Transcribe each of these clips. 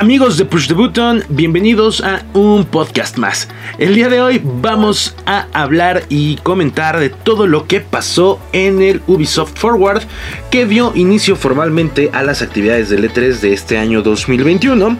Amigos de Push the Button, bienvenidos a un podcast más. El día de hoy vamos a hablar y comentar de todo lo que pasó en el Ubisoft Forward que dio inicio formalmente a las actividades del E3 de este año 2021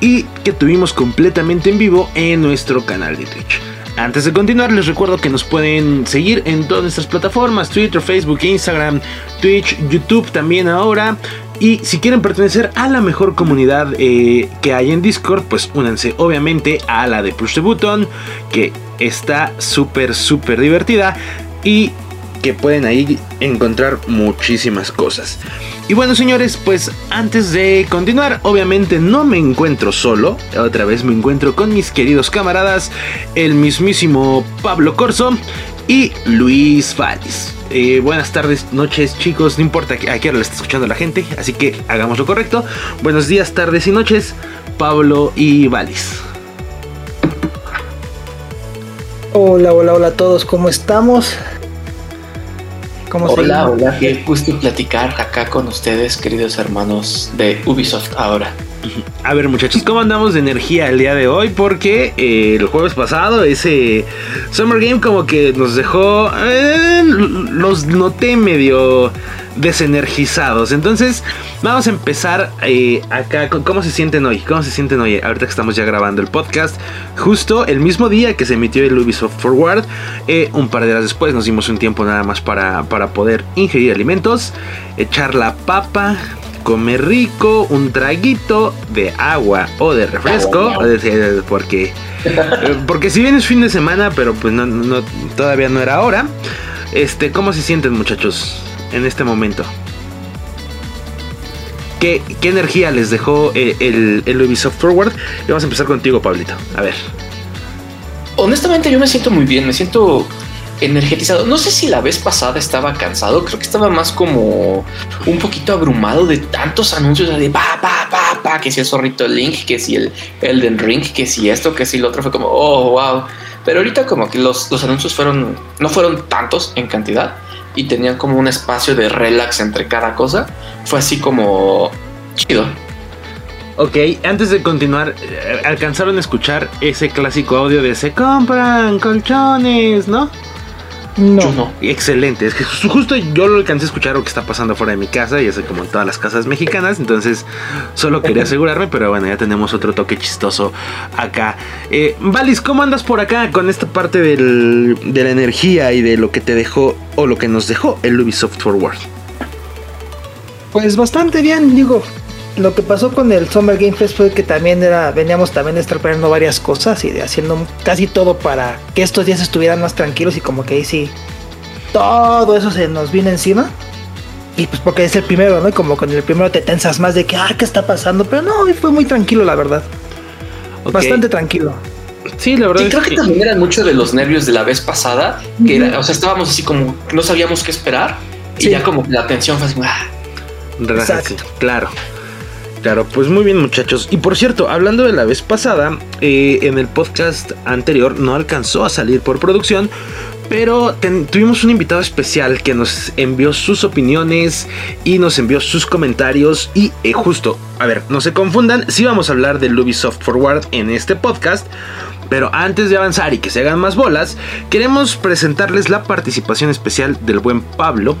y que tuvimos completamente en vivo en nuestro canal de Twitch. Antes de continuar, les recuerdo que nos pueden seguir en todas nuestras plataformas: Twitter, Facebook, Instagram, Twitch, YouTube también ahora. Y si quieren pertenecer a la mejor comunidad eh, que hay en Discord, pues únanse obviamente a la de Push the Button, que está súper, súper divertida. Y que pueden ahí encontrar muchísimas cosas. Y bueno señores, pues antes de continuar, obviamente no me encuentro solo, otra vez me encuentro con mis queridos camaradas, el mismísimo Pablo Corso y Luis Falis. Eh, buenas tardes, noches, chicos. No importa a qué hora le está escuchando la gente, así que hagamos lo correcto. Buenos días, tardes y noches, Pablo y Valis. Hola, hola, hola a todos, ¿cómo estamos? ¿Cómo hola, hola, qué gusto platicar acá con ustedes, queridos hermanos de Ubisoft ahora. A ver muchachos, ¿cómo andamos de energía el día de hoy? Porque eh, el jueves pasado ese Summer Game como que nos dejó... Eh, los noté medio desenergizados. Entonces vamos a empezar eh, acá cómo se sienten hoy. ¿Cómo se sienten hoy? Ahorita que estamos ya grabando el podcast. Justo el mismo día que se emitió el Ubisoft Forward. un par de horas después nos dimos un tiempo nada más para, para poder ingerir alimentos. Echar la papa comer rico, un traguito de agua o de refresco, porque porque si bien es fin de semana, pero pues no, todavía no era hora. Este, ¿cómo se sienten muchachos en este momento? ¿Qué, energía les dejó eh, el, el, Ubisoft Forward? Y vamos a empezar contigo, Pablito. A ver. Honestamente, yo me siento muy bien. Me siento energetizado. No sé si la vez pasada estaba cansado, creo que estaba más como un poquito abrumado de tantos anuncios de pa, pa, pa, pa, que si el zorrito Link, que si el Elden Ring, que si esto, que si lo otro, fue como, oh, wow. Pero ahorita como que los, los anuncios fueron, no fueron tantos en cantidad y tenían como un espacio de relax entre cada cosa. Fue así como chido. Ok, antes de continuar, eh, alcanzaron a escuchar ese clásico audio de se compran colchones, ¿no? No. Excelente. Es que justo yo lo alcancé a escuchar lo que está pasando fuera de mi casa y es como en todas las casas mexicanas. Entonces solo quería asegurarme, pero bueno, ya tenemos otro toque chistoso acá. Eh, Valis, ¿cómo andas por acá con esta parte del, de la energía y de lo que te dejó o lo que nos dejó el Ubisoft Forward? Pues bastante bien, digo lo que pasó con el Summer Game Fest fue que también era, veníamos también estropeando varias cosas y de haciendo casi todo para que estos días estuvieran más tranquilos y como que ahí sí, todo eso se nos vino encima. Y pues porque es el primero, ¿no? Y como con el primero te tensas más de que, ah, ¿qué está pasando? Pero no, fue muy tranquilo, la verdad. Bastante tranquilo. Sí, la verdad. Sí, creo que, también eran mucho de los nervios de la vez pasada, que era, o sea, estábamos así como, no sabíamos qué esperar y ya como la tensión fue así, ah. Exacto. claro. Claro, pues muy bien muchachos. Y por cierto, hablando de la vez pasada, eh, en el podcast anterior no alcanzó a salir por producción, pero tuvimos un invitado especial que nos envió sus opiniones y nos envió sus comentarios. Y eh, justo, a ver, no se confundan, sí vamos a hablar del Ubisoft Forward en este podcast. Pero antes de avanzar y que se hagan más bolas, queremos presentarles la participación especial del buen Pablo,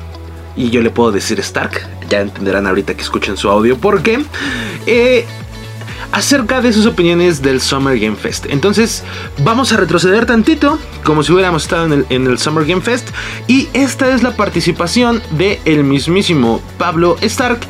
y yo le puedo decir Stark, ya entenderán ahorita que escuchen su audio porque eh, acerca de sus opiniones del Summer Game Fest. Entonces vamos a retroceder tantito como si hubiéramos estado en el, Summer Game Fest y esta es la participación de el mismísimo Pablo Stark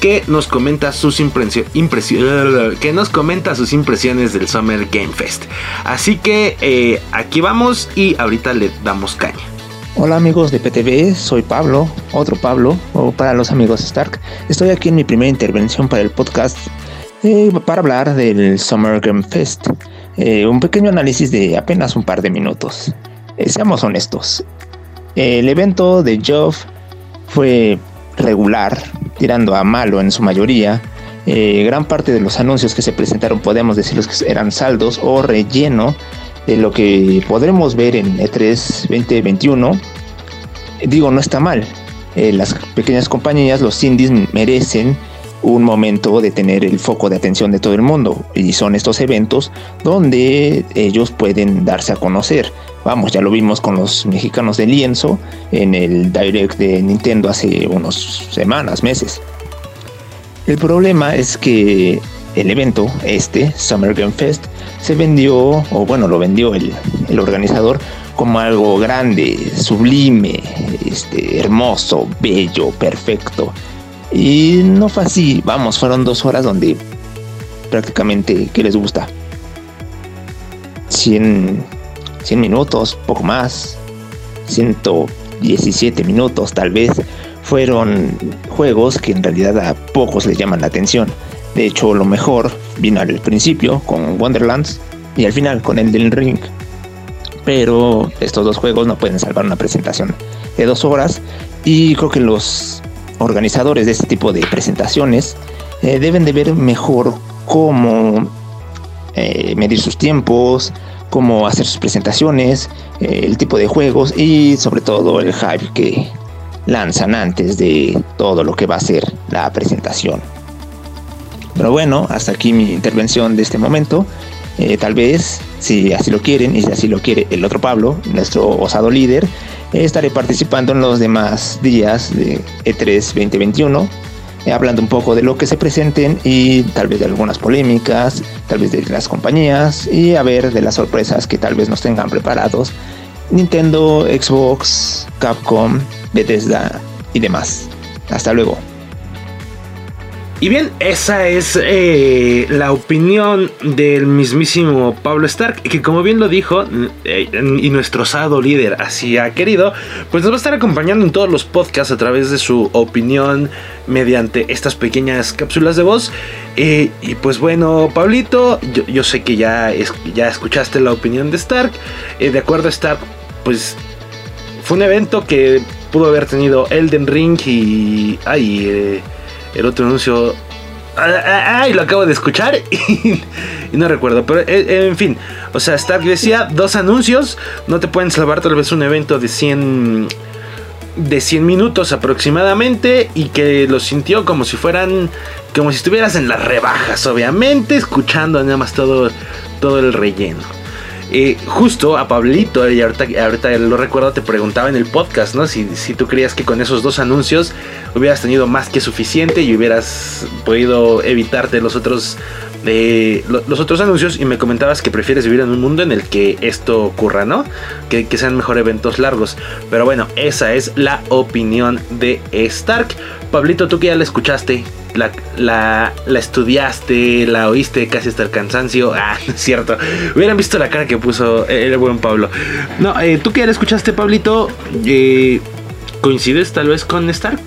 que nos comenta sus impresiones que nos comenta sus impresiones del Summer Game Fest. Así que eh, aquí vamos y ahorita le damos caña. Hola amigos de PTV, soy Pablo, otro Pablo, o para los amigos Stark. Estoy aquí en mi primera intervención para el podcast eh, para hablar del Summer Game Fest. Eh, un pequeño análisis de apenas un par de minutos. Eh, seamos honestos. el evento de Geoff fue regular, tirando a malo en su mayoría. gran parte de los anuncios que se presentaron podemos decirlos que eran saldos o relleno de lo que podremos ver en E3 2021, digo, no está mal. Eh, las pequeñas compañías, los indies merecen un momento de tener el foco de atención de todo el mundo y son estos eventos donde ellos pueden darse a conocer. Vamos, ya lo vimos con los mexicanos de lienzo en el direct de Nintendo hace unas semanas, meses. El problema es que el evento, este, Summer Game Fest, se vendió, o bueno, lo vendió el, organizador como algo grande, sublime, este, hermoso, bello, perfecto. Y no fue así, vamos, fueron dos horas donde prácticamente, ¿qué les gusta? 100, 100 minutos, poco más, 117 minutos tal vez, fueron juegos que en realidad a pocos les llaman la atención. De hecho, lo mejor vino al principio con Wonderlands y al final con Elden Ring. Pero estos dos juegos no pueden salvar una presentación de dos horas y creo que los organizadores de este tipo de presentaciones eh, deben de ver mejor cómo eh, medir sus tiempos, cómo hacer sus presentaciones, eh, el tipo de juegos y sobre todo el hype que lanzan antes de todo lo que va a ser la presentación. Pero bueno, hasta aquí mi intervención de este momento. tal vez, si así lo quieren y si así lo quiere el otro Pablo, nuestro osado líder, estaré participando en los demás días de E3 2021, eh, hablando un poco de lo que se presenten y tal vez de algunas polémicas, tal vez de las compañías y a ver de las sorpresas que tal vez nos tengan preparados Nintendo, Xbox, Capcom, Bethesda y demás. Hasta luego. Y bien, esa es eh, la opinión del mismísimo Pablo Stark, que como bien lo dijo, eh, y nuestro osado líder así ha querido, pues nos va a estar acompañando en todos los podcasts a través de su opinión mediante estas pequeñas cápsulas de voz. Eh, y pues bueno, Pablito, yo, sé que ya, ya escuchaste la opinión de Stark. de acuerdo a Stark, pues fue un evento que pudo haber tenido Elden Ring y... Ay, el otro anuncio. Ay, lo acabo de escuchar y, no recuerdo. Pero eh, en fin, o sea, Stark decía dos anuncios. No te pueden salvar tal vez un evento de 100 de 100 minutos aproximadamente y que lo sintió como si fueran como si estuvieras en las rebajas, obviamente, escuchando nada más todo todo el relleno. Eh, justo a Pablito, y ahorita, ahorita, lo recuerdo, te preguntaba en el podcast, ¿no? Si, si tú creías que con esos dos anuncios hubieras tenido más que suficiente y hubieras podido evitarte los otros, de los otros anuncios y me comentabas que prefieres vivir en un mundo en el que esto ocurra, ¿no? Que, que sean mejor eventos largos. Pero bueno, esa es la opinión de Stark. Pablito, tú que ya la escuchaste, la, la, estudiaste, la oíste casi hasta el cansancio. Ah, cierto. Hubieran visto la cara que puso el buen Pablo. No, eh, tú que ya la escuchaste, Pablito, eh, ¿coincides tal vez con Stark?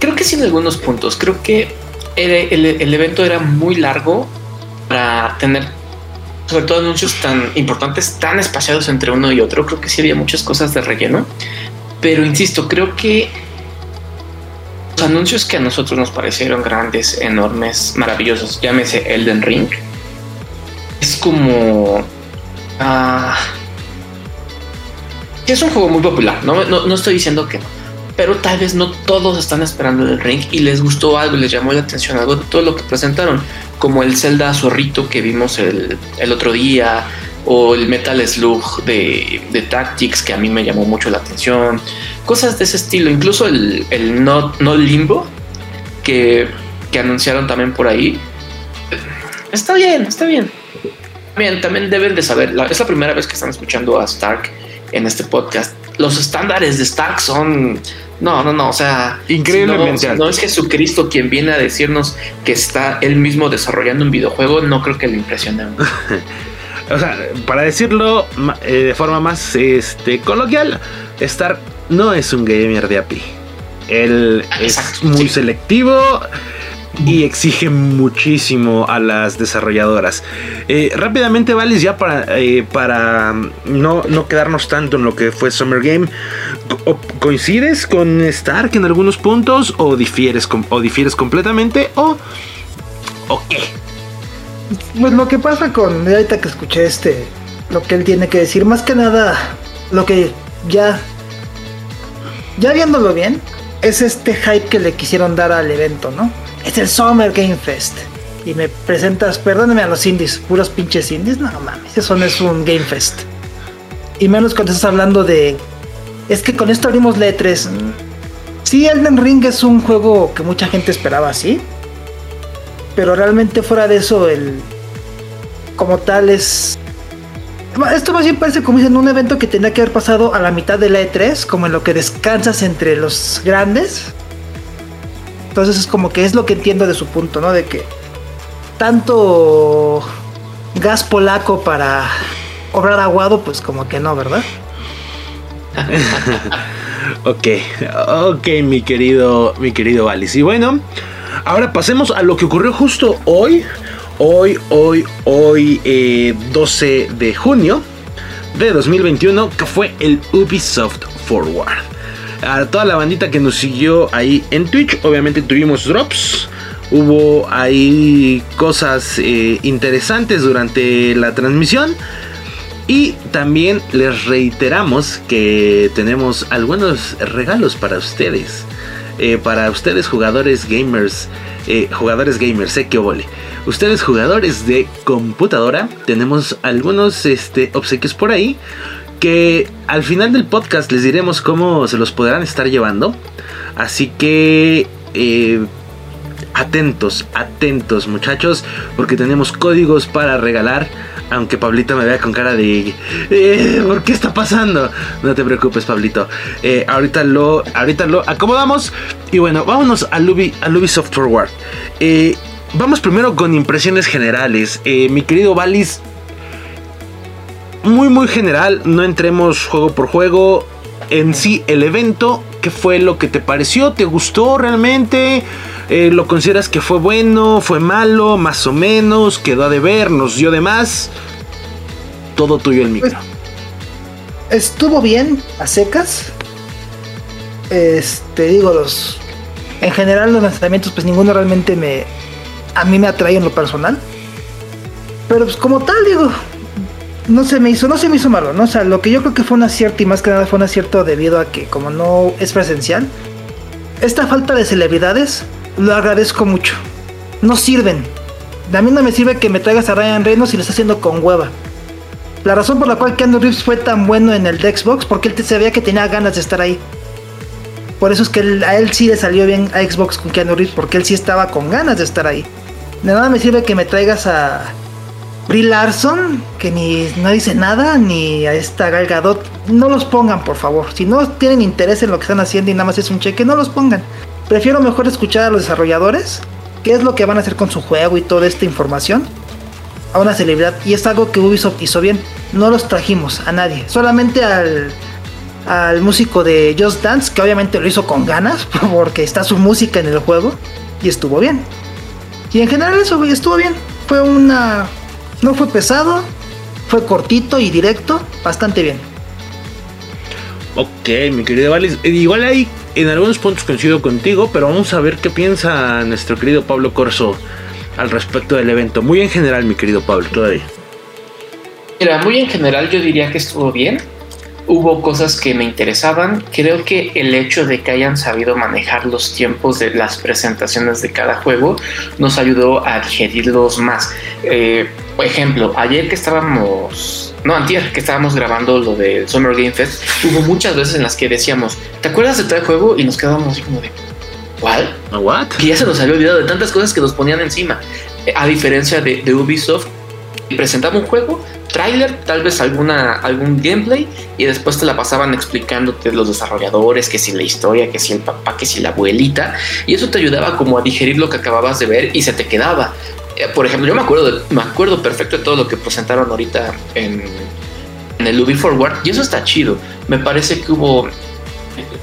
Creo que sí en algunos puntos. Creo que el, evento era muy largo para tener sobre todo anuncios tan importantes, tan espaciados entre uno y otro. Creo que sí había muchas cosas de relleno. Pero insisto, creo que anuncios que a nosotros nos parecieron grandes, enormes, maravillosos, llámese Elden Ring, es como... Ah, es un juego muy popular, no, no, estoy diciendo que no, pero tal vez no todos están esperando el ring y les gustó algo, les llamó la atención algo de todo lo que presentaron, como el Zelda Zorrito que vimos el, el otro día, o el Metal Slug de, de, Tactics que a mí me llamó mucho la atención, cosas de ese estilo, incluso el, el no, no Limbo que, que anunciaron también por ahí. Está bien, está bien. Bien, también deben de saber, es la primera vez que están escuchando a Stark en este podcast. Los estándares de Stark son no, no, no, o sea, increíblemente no, es Jesucristo quien viene a decirnos que está él mismo desarrollando un videojuego, no creo que le impresione. o sea, para decirlo eh, de forma más este, coloquial, Stark no es un gamer de API. Él es muy selectivo y exige muchísimo a las desarrolladoras. Eh, rápidamente, Valis, ya para, eh, para no, no, quedarnos tanto en lo que fue Summer Game, ¿coincides con Stark en algunos puntos o difieres, o difieres completamente o, o qué? Pues lo que pasa con ahorita que escuché este, lo que él tiene que decir, más que nada, lo que ya, ya viéndolo bien, es este hype que le quisieron dar al evento, ¿no? Es el Summer Game Fest. Y me presentas, perdóneme a los indies, puros pinches indies. No mames, eso no es un Game Fest. Y menos cuando estás hablando de. Es que con esto abrimos E3. Sí, Elden Ring es un juego que mucha gente esperaba así. Pero realmente fuera de eso, el. Como tal es. Esto más bien parece como dicen un evento que tenía que haber pasado a la mitad de la E3, como en lo que descansas entre los grandes. Entonces es como que es lo que entiendo de su punto, ¿no? De que tanto gas polaco para obrar aguado, pues como que no, ¿verdad? ok, ok, mi querido, mi querido Alice. Y bueno, ahora pasemos a lo que ocurrió justo hoy. Hoy, hoy, hoy, 12 eh, de junio de 2021, que fue el Ubisoft Forward. A toda la bandita que nos siguió ahí en Twitch, obviamente tuvimos drops Hubo ahí cosas eh, interesantes durante la transmisión. Y también les reiteramos que tenemos algunos regalos para ustedes. Eh, para ustedes jugadores gamers. Eh, jugadores gamers, sé que vole. Ustedes jugadores de computadora. Tenemos algunos este, obsequios por ahí. Que al final del podcast les diremos cómo se los podrán estar llevando. Así que atentos, atentos muchachos, porque tenemos códigos para regalar. Aunque Pablito me vea con cara de... Eh, ¿Por qué está pasando? No te preocupes, Pablito. Eh, ahorita, lo, ahorita lo acomodamos. Y bueno, vámonos al, Ubi, al Ubisoft Forward. Eh, vamos primero con impresiones generales. mi querido Valis, muy muy general, no entremos juego por juego. En sí, el evento, ¿qué fue lo que te pareció? ¿Te gustó realmente? Eh, ¿Lo consideras que fue bueno, fue malo, más o menos, quedó a deber, nos dio de más? Todo tuyo el micro. Pues, estuvo bien, a secas. Este, digo, los. En general, los lanzamientos, pues ninguno realmente me. A mí me atrae en lo personal. Pero pues como tal, digo, no se me hizo, no se me hizo malo, ¿no? O sea, lo que yo creo que fue un acierto y más que nada fue un acierto debido a que como no es presencial, esta falta de celebridades lo agradezco mucho. No sirven. A mí no me sirve que me traigas a Ryan Reynolds y lo está haciendo con hueva. La razón por la cual Keanu Reeves fue tan bueno en el de Xbox, porque él sabía que tenía ganas de estar ahí. Por eso es que a él sí le salió bien a Xbox con Keanu Reeves, porque él sí estaba con ganas de estar ahí. De nada me sirve que me traigas a Brie Larson, que ni no dice nada, ni a esta Gal Gadot. No los pongan, por favor. Si no tienen interés en lo que están haciendo y nada más es un cheque, no los pongan. Prefiero mejor escuchar a los desarrolladores, qué es lo que van a hacer con su juego y toda esta información, a una celebridad. Y es algo que Ubisoft hizo bien. No los trajimos a nadie, solamente al, al músico de Just Dance, que obviamente lo hizo con ganas, porque está su música en el juego, y estuvo bien. Y en general eso estuvo bien. Fue una... No fue pesado, fue cortito y directo, bastante bien. Ok, mi querido Valis. Eh, igual hay en algunos puntos coincido contigo, pero vamos a ver qué piensa nuestro querido Pablo Corso al respecto del evento. Muy en general, mi querido Pablo, todavía. Mira, muy en general yo diría que estuvo bien. Hubo cosas que me interesaban. Creo que el hecho de que hayan sabido manejar los tiempos de las presentaciones de cada juego nos ayudó a digerirlos más. Eh, por ejemplo, ayer que estábamos no, antier, que estábamos grabando lo del Summer Game Fest, hubo muchas veces en las que decíamos, ¿te acuerdas de tal juego? Y nos quedábamos así como de, ¿cuál? ¿What? Que ya se nos había olvidado de tantas cosas que nos ponían encima. Eh, a diferencia de, Ubisoft, presentaba un juego, trailer, tal vez alguna, algún gameplay, y después te la pasaban explicándote los desarrolladores, que si la historia, que si el papá, que si la abuelita, y eso te ayudaba como a digerir lo que acababas de ver y se te quedaba. Eh, por ejemplo, yo me acuerdo, me acuerdo perfecto de todo lo que presentaron ahorita en, el Ubi Forward y eso está chido. Me parece que hubo,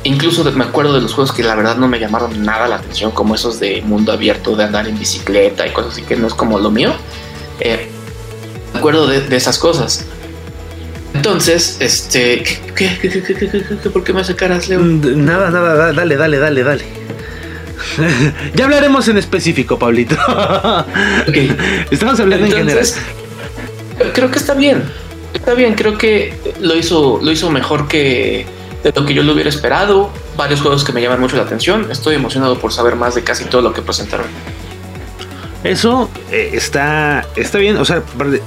incluso me acuerdo de los juegos que la verdad no me llamaron nada la atención, como esos de mundo abierto, de andar en bicicleta y cosas así que no es como lo mío. Eh, me acuerdo de, esas cosas. Entonces, este, ¿qué, qué, qué, por qué me hace caras, Leo? Nada, nada, dale, dale, dale, dale. ya hablaremos en específico, Pablito. Estamos hablando en general. Creo que está bien. Está bien, creo que lo hizo, lo hizo mejor que de lo que yo lo hubiera esperado. varios juegos que me llaman mucho la atención. Estoy emocionado por saber más de casi todo lo que presentaron. Eso eh, está, está bien, o sea,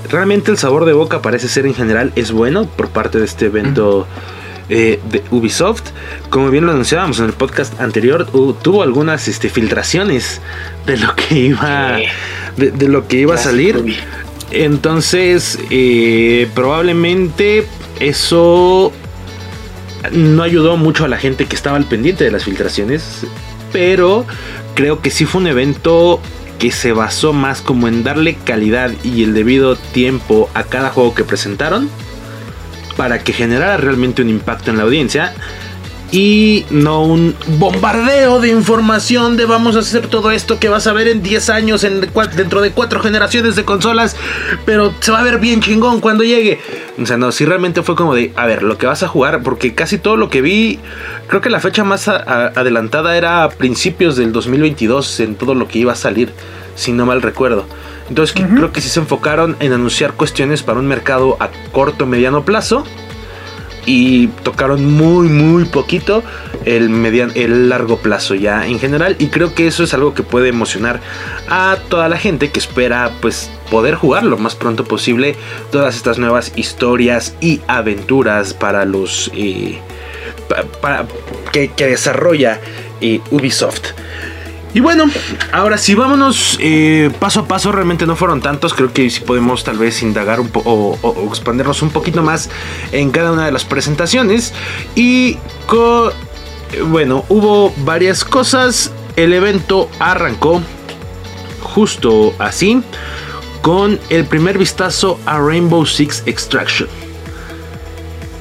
realmente el sabor de boca parece ser en general es bueno por parte de este evento eh, de Ubisoft. Como bien lo anunciábamos en el podcast anterior, tuvo algunas este, filtraciones de lo que iba, de, lo que iba a salir. Entonces, eh, probablemente eso no ayudó mucho a la gente que estaba al pendiente de las filtraciones, pero creo que sí fue un evento que se basó más como en darle calidad y el debido tiempo a cada juego que presentaron para que generara realmente un impacto en la audiencia y no un bombardeo de información de vamos a hacer todo esto que vas a ver en 10 años en, dentro de 4 generaciones de consolas, pero se va a ver bien chingón cuando llegue. O sea, no, si realmente fue como de, a ver, lo que vas a jugar, porque casi todo lo que vi, creo que la fecha más adelantada era a principios del 2022 en todo lo que iba a salir, si no mal recuerdo. Entonces creo que sí se enfocaron en anunciar cuestiones para un mercado a corto mediano plazo. Y tocaron muy muy poquito el mediano el largo plazo ya en general. Y creo que eso es algo que puede emocionar a toda la gente que espera pues poder jugar lo más pronto posible todas estas nuevas historias y aventuras para los eh, para, que, desarrolla eh, Ubisoft y bueno, ahora sí, vámonos eh, paso a paso. Realmente no fueron tantos. Creo que sí podemos tal vez indagar un poco o, expandernos un poquito más en cada una de las presentaciones. Y bueno, hubo varias cosas. El evento arrancó justo así con el primer vistazo a Rainbow Six Extraction.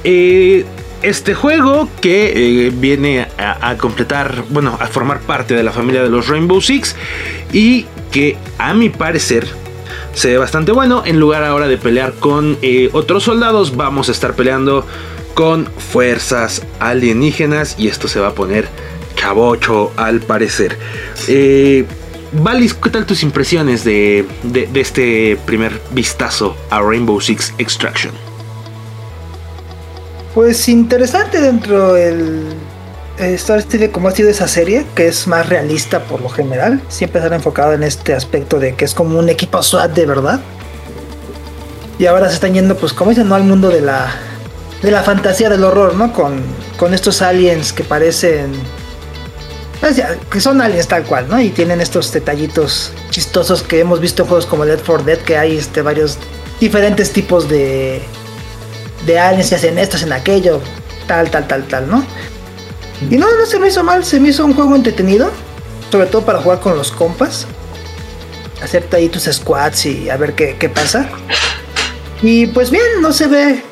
Eh, este juego que eh, viene a, completar, bueno, a formar parte de la familia de los Rainbow Six y que a mi parecer se ve bastante bueno. En lugar ahora de pelear con eh, otros soldados, vamos a estar peleando con fuerzas alienígenas y esto se va a poner chavocho al parecer. Eh, Valis, ¿qué tal tus impresiones de este primer vistazo a Rainbow Six Extraction? Pues interesante dentro del Star Steel como ha sido esa serie, que es más realista por lo general. Siempre se han enfocado en este aspecto de que es como un equipo SWAT de verdad. Y ahora se están yendo, pues como dicen, ¿no? al mundo de la, de la fantasía del horror, ¿no? Con, con estos aliens que parecen... Pues que son aliens tal cual, ¿no? Y tienen estos detallitos chistosos que hemos visto en juegos como Dead for Dead, que hay este, varios diferentes tipos de, de aliens y hacen esto, hacen aquello, tal, tal, tal, tal, ¿no? Y no, no se me hizo mal, se me hizo un juego entretenido, sobre todo para jugar con los compas, hacerte ahí tus squads y a ver qué, qué pasa. Y pues bien, no se ve,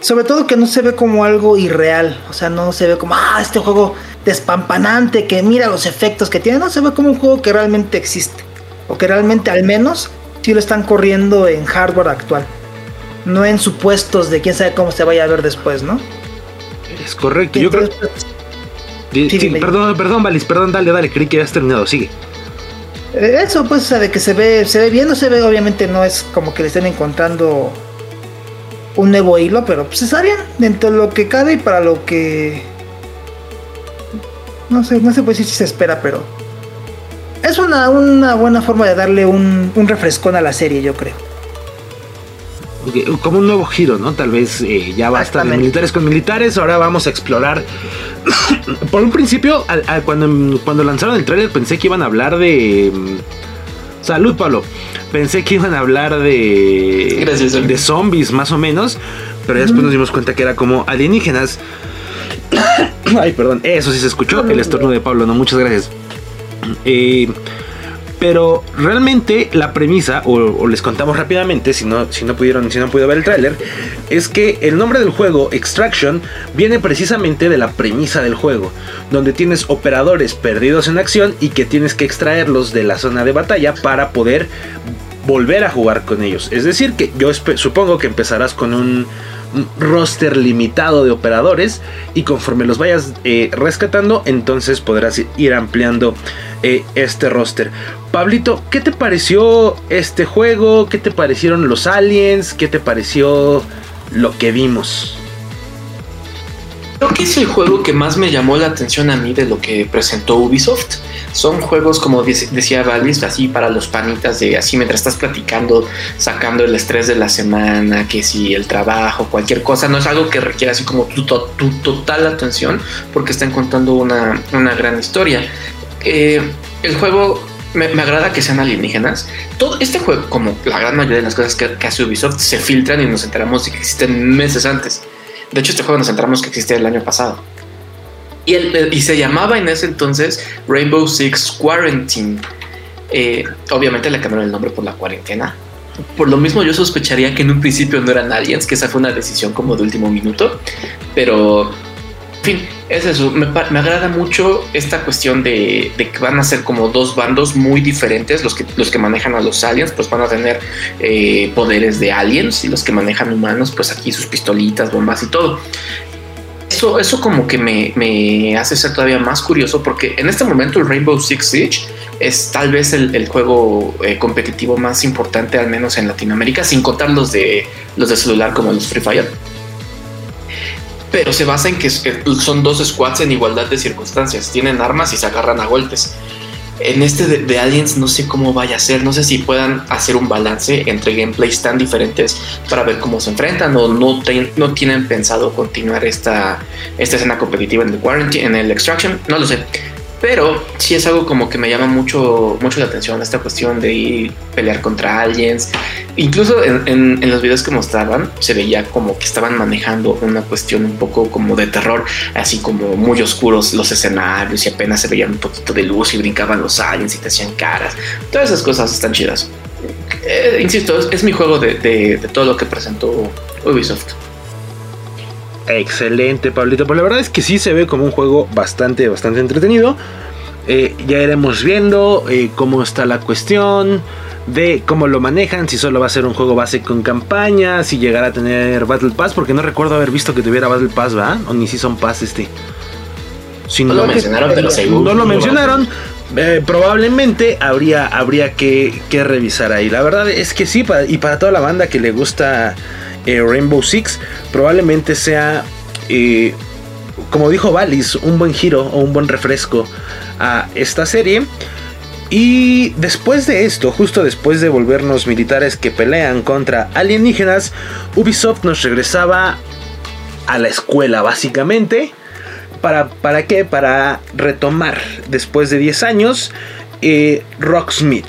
sobre todo que no se ve como algo irreal, o sea, no se ve como, ah, este juego despampanante, que mira los efectos que tiene, no se ve como un juego que realmente existe, o que realmente al menos sí lo están corriendo en hardware actual no en supuestos de quién sabe cómo se vaya a ver después, ¿no? Es correcto, yo creo. Sí, perdón, perdón, Valis, perdón, dale, dale, creí que ya has terminado, sigue. Eh, eso, pues, de que se ve, se ve bien, no se ve, obviamente no es como que le estén encontrando un nuevo hilo, pero pues está bien dentro de lo que cabe y para lo que. No sé, no sé pues si se espera, pero. Es una, una buena forma de darle un, un refrescón a la serie, yo creo como un nuevo giro, ¿no? Tal vez eh, ya basta de militares con militares, ahora vamos a explorar. Por un principio, cuando, cuando lanzaron el tráiler pensé que iban a hablar de... Mm, salud, Pablo. Pensé que iban a hablar de... de zombies, más o menos. Pero después nos dimos cuenta que era como alienígenas. Ay, perdón. Eso sí se escuchó. El estornudo de Pablo, no, muchas gracias. Eh, pero realmente la premisa, o, les contamos rápidamente, si no, si no pudieron, si no pudieron ver el tráiler, es que el nombre del juego, Extraction, viene precisamente de la premisa del juego, donde tienes operadores perdidos en acción y que tienes que extraerlos de la zona de batalla para poder volver a jugar con ellos. Es decir, que yo supongo que empezarás con un roster limitado de operadores y conforme los vayas eh, rescatando, entonces podrás ir ampliando eh, este roster. Pablito, ¿qué te pareció este juego? ¿Qué te parecieron los aliens? ¿Qué te pareció lo que vimos? Creo que es el juego que más me llamó la atención a mí de lo que presentó Ubisoft. Son juegos, como decía Valis, así para los panitas de así mientras estás platicando, sacando el estrés de la semana, que si el trabajo, cualquier cosa, no es algo que requiera así como tu, total atención porque están contando una, una gran historia. Eh, el juego me, agrada que sean alienígenas. Todo este juego, como la gran mayoría de las cosas que, que hace Ubisoft, se filtran y nos enteramos de que existen meses antes. De hecho, este juego nos enteramos que existía el año pasado. Y, el, y se llamaba en ese entonces Rainbow Six Quarantine. Eh, obviamente le cambiaron el nombre por la cuarentena. Por lo mismo yo sospecharía que en un principio no eran aliens, que esa fue una decisión como de último minuto. Pero fin, es eso. Me, agrada mucho esta cuestión de, que van a ser como dos bandos muy diferentes. Los que, los que manejan a los aliens, pues van a tener eh, poderes de aliens. Y los que manejan humanos, pues aquí sus pistolitas, bombas y todo. Eso, eso como que me, hace ser todavía más curioso porque en este momento el Rainbow Six Siege es tal vez el, juego eh, competitivo más importante, al menos en Latinoamérica, sin contar los de, los de celular como los Free Fire pero se basa en que son dos squads en igualdad de circunstancias, tienen armas y se agarran a golpes. En este de, Aliens no sé cómo vaya a ser, no sé si puedan hacer un balance entre gameplays tan diferentes para ver cómo se enfrentan o no, no tienen pensado continuar esta, esta escena competitiva en el Quarantine, en el Extraction, no lo sé. Pero sí es algo como que me llama mucho, mucho la atención esta cuestión de ir pelear contra aliens. Incluso en, los videos que mostraban se veía como que estaban manejando una cuestión un poco como de terror, así como muy oscuros los escenarios y apenas se veía un poquito de luz y brincaban los aliens y te hacían caras. Todas esas cosas están chidas. Eh, insisto, es, mi juego de, de todo lo que presentó Ubisoft. Excelente, Pablito. Pues la verdad es que sí se ve como un juego bastante, bastante entretenido. Eh, ya iremos viendo eh, cómo está la cuestión de cómo lo manejan, si solo va a ser un juego base con campaña, si llegará a tener Battle Pass, porque no recuerdo haber visto que tuviera Battle Pass, ¿va? O ni si son Pass este. Si no, lo mencionaron, pero seguro. No lo mencionaron. Eh, probablemente habría, habría que, que, revisar ahí. La verdad es que sí, y para toda la banda que le gusta eh, Rainbow Six probablemente sea, eh, como dijo Valis, un buen giro o un buen refresco a esta serie. Y después de esto, justo después de volvernos militares que pelean contra alienígenas, Ubisoft nos regresaba a la escuela básicamente. ¿Para, para qué? Para retomar después de 10 años eh, Rocksmith.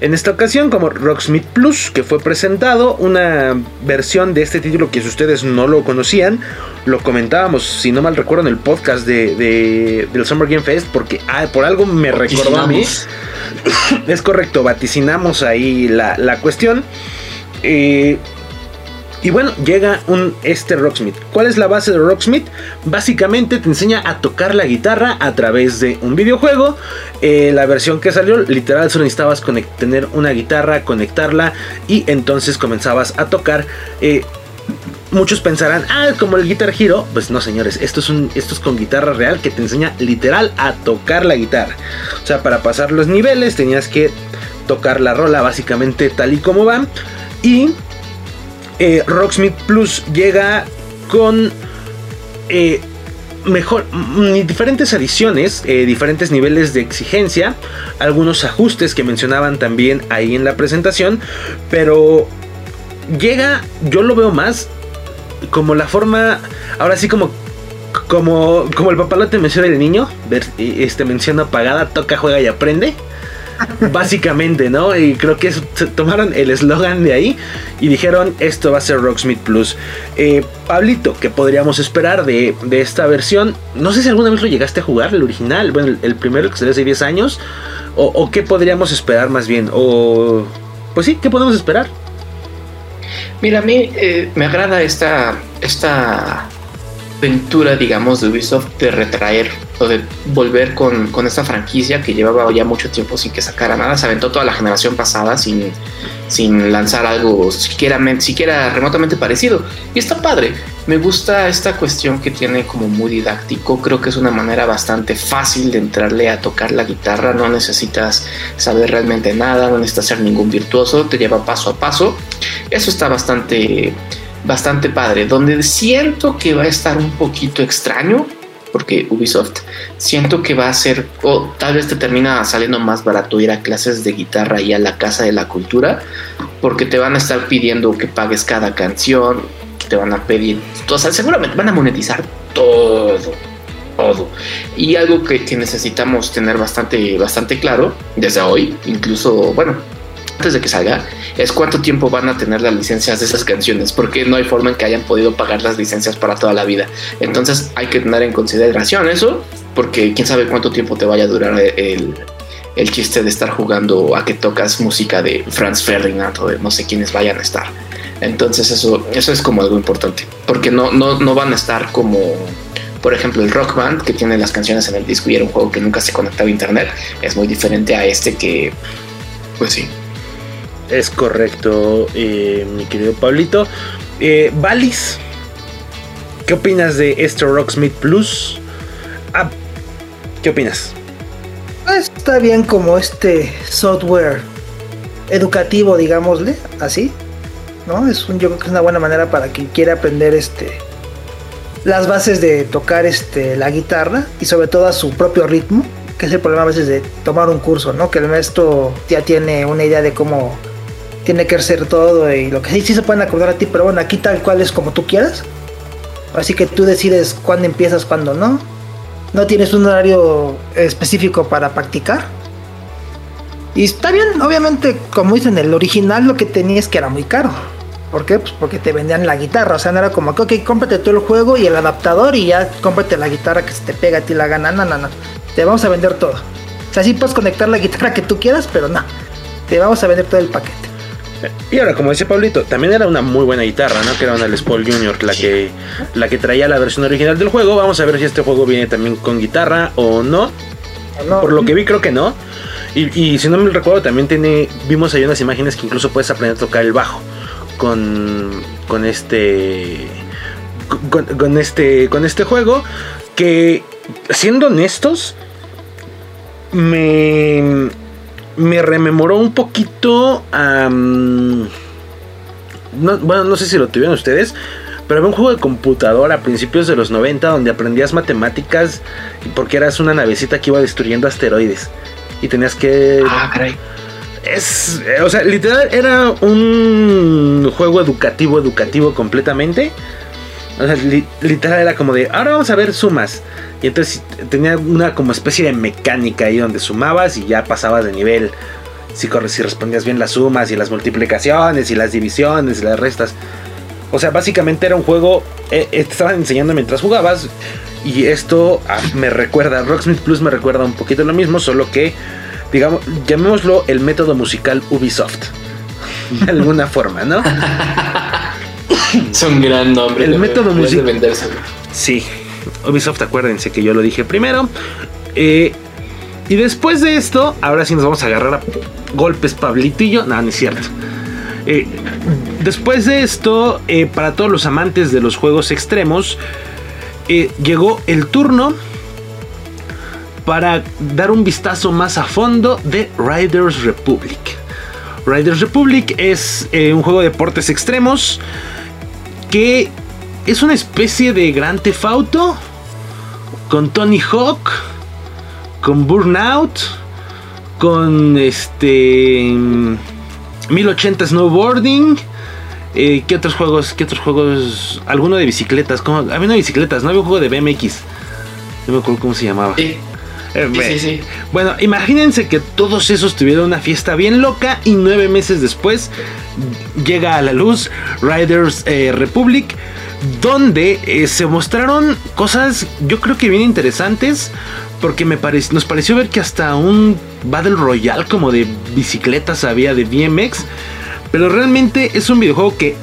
En esta ocasión como Rocksmith Plus, que fue presentado una versión de este título que si ustedes no lo conocían, lo comentábamos, si no mal recuerdo, en el podcast de, del Summer Game Fest, porque ah, por algo me recordó a mí. es correcto, vaticinamos ahí la, la cuestión. Eh, y bueno, llega un este Rocksmith. ¿Cuál es la base de Rocksmith? Básicamente te enseña a tocar la guitarra a través de un videojuego. Eh, la versión que salió, literal, solo necesitabas tener una guitarra, conectarla y entonces comenzabas a tocar. Eh, muchos pensarán, ah, como el Guitar Hero. Pues no, señores, esto es, esto es con guitarra real que te enseña literal a tocar la guitarra. O sea, para pasar los niveles tenías que tocar la rola básicamente tal y como va. Y eh, Rocksmith Plus llega con eh, mejor, mm, diferentes adiciones, eh, diferentes niveles de exigencia, algunos ajustes que mencionaban también ahí en la presentación, pero llega, yo lo veo más como la forma, ahora sí como como, como el papalote menciona el niño, este menciona apagada, toca, juega y aprende. Básicamente, ¿no? Y creo que tomaron el eslogan de ahí y dijeron, esto va a ser Rocksmith Plus. Eh, Pablito, ¿qué podríamos esperar de, esta versión? No sé si alguna vez lo llegaste a jugar, el original, bueno, el, primero que salió hace 10 años, o, qué podríamos esperar más bien, o... Pues sí, ¿qué podemos esperar? Mira, a mí eh, me agrada esta, esta aventura, digamos, de Ubisoft de retraer o de volver con, con, esta franquicia que llevaba ya mucho tiempo sin que sacara nada. Se aventó toda la generación pasada sin, sin lanzar algo siquiera, siquiera remotamente parecido. Y está padre. Me gusta esta cuestión que tiene como muy didáctico. Creo que es una manera bastante fácil de entrarle a tocar la guitarra. No necesitas saber realmente nada, no necesitas ser ningún virtuoso. Te lleva paso a paso. Eso está bastante bastante padre, donde siento que va a estar un poquito extraño, porque Ubisoft siento que va a ser, o tal vez te termina saliendo más barato ir a clases de guitarra y a la casa de la cultura, porque te van a estar pidiendo que pagues cada canción, te van a pedir, o sea, seguramente van a monetizar todo, todo. Y algo que, que necesitamos tener bastante, bastante claro desde hoy, incluso, bueno, antes de que salga, es cuánto tiempo van a tener las licencias de esas canciones, porque no hay forma en que hayan podido pagar las licencias para toda la vida. Entonces hay que tener en consideración eso, porque quién sabe cuánto tiempo te vaya a durar el, el chiste de estar jugando a que tocas música de Franz Ferdinand o de no sé quiénes vayan a estar. Entonces eso, eso es como algo importante, porque no, no, no van a estar como por ejemplo, el Rock Band, que tiene las canciones en el disco y era un juego que nunca se conectaba a internet, es muy diferente a este que, pues sí, es correcto, eh, mi querido Pablito. Eh, Valis, ¿qué opinas de este Rocksmith Plus? Ah, ¿Qué opinas? Pues, está bien como este software educativo, digámosle, así. ¿No? Es un, yo creo que es una buena manera para quien quiera aprender este las bases de tocar este la guitarra y sobre todo a su propio ritmo, que es el problema a veces de tomar un curso, ¿no? Que el maestro ya tiene una idea de cómo tiene que ser todo y lo que sí, sí se pueden acordar a ti, pero bueno, aquí tal cual es como tú quieras. Así que tú decides cuándo empiezas, cuándo no. No tienes un horario específico para practicar. Y está bien, obviamente, como dicen, el original lo que tenías que era muy caro. ¿Por qué? Pues porque te vendían la guitarra. O sea, no era como que, ok, cómprate todo el juego y el adaptador y ya cómprate la guitarra que se te pega a ti la gana. No. Te vamos a vender todo. O sea, sí puedes conectar la guitarra que tú quieras, pero no. Te vamos a vender todo el paquete. Y ahora, como decía Pablito, también era una muy buena guitarra, ¿no? Que era una Les Paul Junior, la que, la que traía la versión original del juego. Vamos a ver si este juego viene también con guitarra o no. Por lo que vi, creo que no. Y, si no me recuerdo, también tiene. Vimos ahí unas imágenes que incluso puedes aprender a tocar el bajo. Con. Con este. Con, este. Con este juego. Que. Siendo honestos. Me me rememoró un poquito a... bueno, no sé si lo tuvieron ustedes, pero había un juego de computadora a principios de los 90 donde aprendías matemáticas porque eras una navecita que iba destruyendo asteroides y tenías que... Ah, caray. Es, o sea, literal era un juego educativo, educativo completamente. O sea, literal era como de, ahora vamos a ver sumas. Y entonces tenía una como especie de mecánica ahí donde sumabas y ya pasabas de nivel. Si, si respondías bien las sumas y las multiplicaciones y las divisiones y las restas. O sea, básicamente era un juego, eh, eh, te estaban enseñando mientras jugabas. Y esto ah, me recuerda, Rocksmith Plus me recuerda un poquito lo mismo, solo que, digamos, llamémoslo el método musical Ubisoft. De alguna forma, ¿no? es un gran nombre. El método musical. Sí, Ubisoft, acuérdense que yo lo dije primero. Eh, y después de esto, ahora sí nos vamos a agarrar a golpes, yo. No, no es cierto. Eh, después de esto, eh, para todos los amantes de los juegos extremos, llegó el turno para dar un vistazo más a fondo de Riders Republic. Riders Republic es un juego de deportes extremos que es una especie de gran tefauto con Tony Hawk, con Burnout, con este 1080 Snowboarding. Eh, ¿Qué otros juegos? ¿Qué otros juegos? Alguno de bicicletas. ¿Cómo? Había una de bicicletas, ¿no? Había un juego de BMX. No me acuerdo cómo se llamaba. Sí. Eh, sí, sí, Bueno, imagínense que todos esos tuvieron una fiesta bien loca y nueve meses después llega a la luz Riders eh, Republic donde eh, se mostraron cosas yo creo que bien interesantes porque me nos pareció ver que hasta un Battle Royale como de bicicletas había de BMX, pero realmente es un videojuego que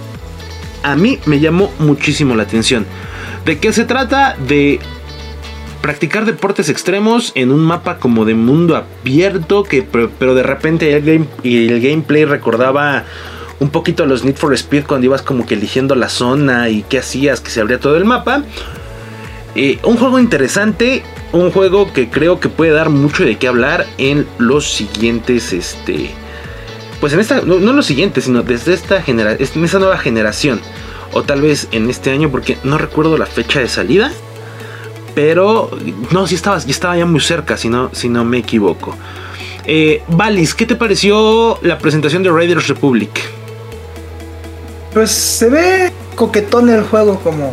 a mí me llamó muchísimo la atención. ¿De qué se trata? De practicar deportes extremos en un mapa como de mundo abierto, que, pero, de repente el, el gameplay recordaba un poquito los Need for Speed cuando ibas como que eligiendo la zona y qué hacías, que se abría todo el mapa. Eh, un juego interesante, un juego que creo que puede dar mucho de qué hablar en los siguientes, este, pues en esta, no, los siguientes, sino desde esta generación, en esta nueva generación. o tal vez en este año porque no recuerdo la fecha de salida. Pero no, sí estaba, estaba ya muy cerca, si no, si no me equivoco. Eh, Valis, ¿qué te pareció la presentación de Raiders Republic? Pues se ve coquetón el juego como...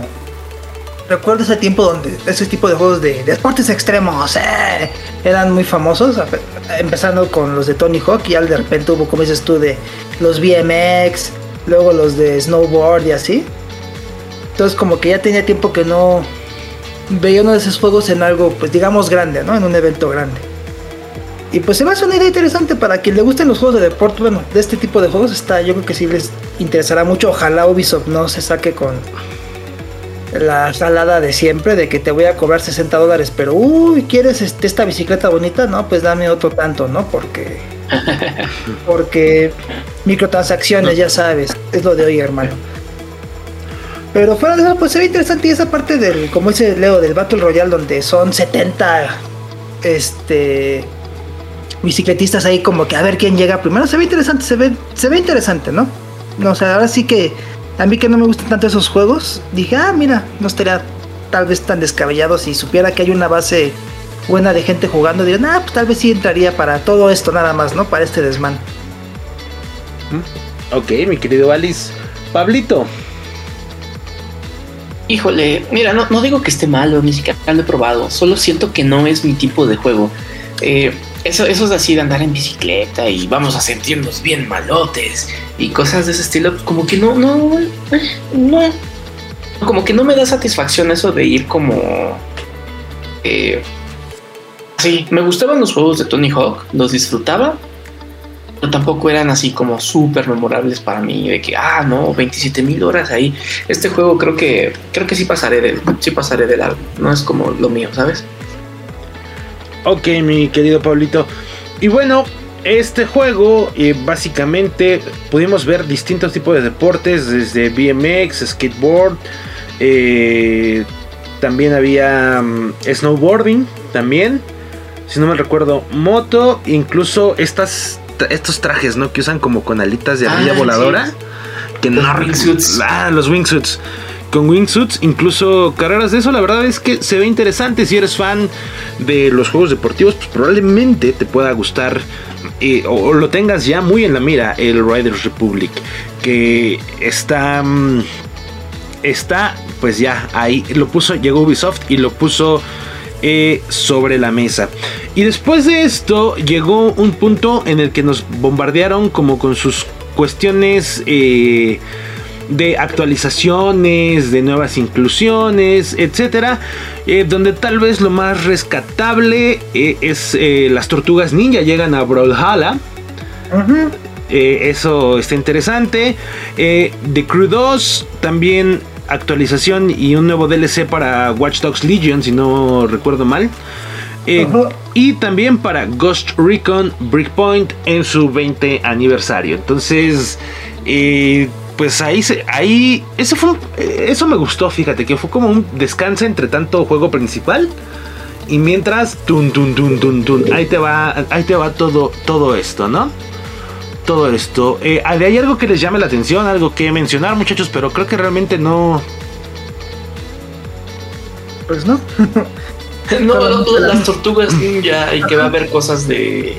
Recuerdo ese tiempo donde ese tipo de juegos de, deportes extremos eh, eran muy famosos, empezando con los de Tony Hawk y al de repente hubo, como dices tú, de los BMX, luego los de snowboard y así. Entonces como que ya tenía tiempo que no veía uno de esos juegos en algo, pues digamos grande, ¿no? En un evento grande. Y pues se me hace una idea interesante para quien le gusten los juegos de deporte, bueno, de este tipo de juegos está, yo creo que sí les interesará mucho. Ojalá Ubisoft no se saque con la salada de siempre, de que te voy a cobrar 60 dólares, pero uy, ¿quieres este, esta bicicleta bonita? No, pues dame otro tanto, ¿no? Porque. Porque microtransacciones, ya sabes, es lo de hoy, hermano. Pero fuera de eso, pues se ve interesante y esa parte del, como dice Leo, del Battle Royale, donde son 70 este bicicletistas ahí como que a ver quién llega primero. Se ve interesante, se ve, se ve interesante, ¿no? O sea, ahora sí que a mí que no me gustan tanto esos juegos, dije, ah, mira, no estaría tal vez tan descabellado si supiera que hay una base buena de gente jugando, diría, ah, pues tal vez sí entraría para todo esto nada más, ¿no? Para este desmán. Ok, mi querido Alice. Pablito. Híjole, mira, no, no digo que esté malo, ni siquiera lo he probado, solo siento que no es mi tipo de juego. Eh, eso, eso es así de andar en bicicleta y vamos a sentirnos bien malotes y cosas de ese estilo, como que no, no, no, como que no me da satisfacción eso de ir como... Eh, sí, me gustaban los juegos de Tony Hawk, los disfrutaba, pero tampoco eran así como súper memorables para mí, de que, ah, no, 27 mil horas ahí. Este juego creo que, creo que sí pasaré de, sí pasaré de largo, no es como lo mío, ¿sabes? Ok, mi querido Pablito. Y bueno, este juego eh, básicamente pudimos ver distintos tipos de deportes, desde BMX, skateboard, eh, también había mm, snowboarding, también, si no me recuerdo, moto, incluso estas, estos trajes, ¿no? Que usan como con alitas de ardilla Ah, voladora. sí. Que Los no wingsuits. Ah, los wingsuits. Con wingsuits, incluso carreras de eso, la verdad es que se ve interesante. Si eres fan de los juegos deportivos, pues probablemente te pueda gustar eh, o, o lo tengas ya muy en la mira el Riders Republic, que está mm, está pues ya ahí lo puso llegó Ubisoft y lo puso eh, sobre la mesa. Y después de esto llegó un punto en el que nos bombardearon como con sus cuestiones eh, de actualizaciones, de nuevas inclusiones, etcétera, eh, donde tal vez lo más rescatable eh, es eh, las tortugas ninja llegan a Brawlhalla. Eso está interesante. The Crew 2 también actualización y un nuevo DLC para Watch Dogs Legion, si no recuerdo mal. Eh, y también para Ghost Recon Breakpoint en su 20 aniversario. Entonces, eh, pues ahí, se, ahí eso, fue, eso me gustó, fíjate, que fue como un descanso entre tanto juego principal. Y mientras, tun, tun, tun, tun, tun, ahí te va, ahí te va todo, todo esto, ¿no? Todo esto. Eh, ¿de ¿Hay algo que les llame la atención? Algo que mencionar, muchachos, pero creo que realmente no. Pues no. No, no, no, las tortugas ninja y que va a haber cosas de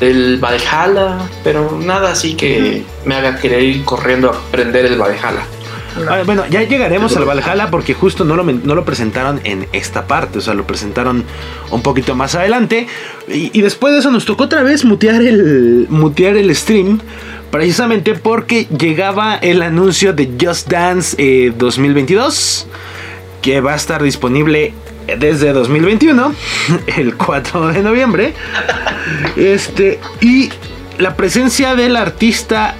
del Valhalla, pero nada así que me haga querer ir corriendo a aprender el Valhalla. Ah, bueno, ya llegaremos al Valhalla porque justo no lo, no lo presentaron en esta parte, o sea, lo presentaron un poquito más adelante. Y, y después de eso nos tocó otra vez mutear el, mutear el stream, precisamente porque llegaba el anuncio de Just Dance eh, 2022, que va a estar disponible desde 2021, el 4 de noviembre. Este, y la presencia del artista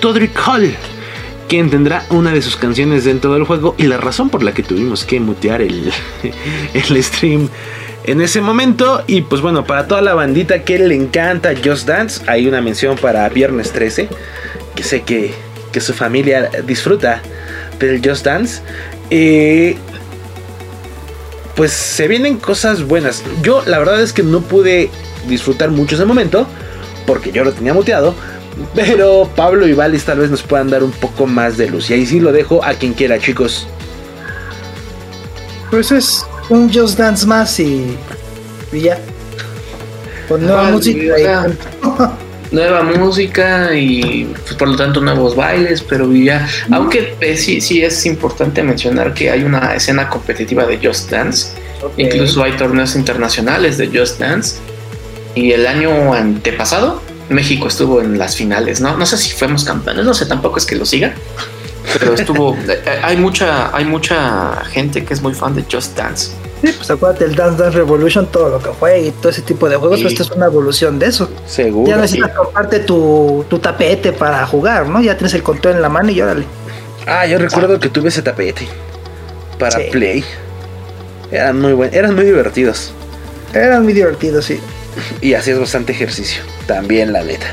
Todrick Hall quien tendrá una de sus canciones dentro del juego y la razón por la que tuvimos que mutear el, el stream en ese momento. Y pues bueno, para toda la bandita que le encanta Just Dance, hay una mención para Viernes 13, que sé que, que su familia disfruta del Just Dance. Eh, pues se vienen cosas buenas. Yo la verdad es que no pude disfrutar mucho ese momento, porque yo lo tenía muteado. Pero Pablo y Valis tal vez nos puedan dar un poco más de luz. Y ahí sí lo dejo a quien quiera, chicos. Pues es un Just Dance más y, y ya. Con nueva música. nueva música y pues, por lo tanto nuevos bailes, pero ya, aunque eh, sí, sí es importante mencionar que hay una escena competitiva de Just Dance, incluso hay torneos internacionales de Just Dance. Y el año antepasado México estuvo en las finales, ¿no? No sé si fuimos campeones, no sé, tampoco es que lo siga, pero estuvo, eh, eh, hay mucha, hay mucha gente que es muy fan de Just Dance. Sí, pues acuérdate el Dance Dance Revolution, todo lo que fue y todo ese tipo de juegos, Sí. pues esto es una evolución de eso. Seguro. Ya necesitas comprarte tu, tu tapete para jugar, ¿no? Ya tienes el control en la mano y órale. Ah, yo recuerdo que tuve ese tapete para Sí. Play. Eran muy buenos, eran muy divertidos. Eran muy divertidos, sí. Y hacías bastante ejercicio. También, la neta.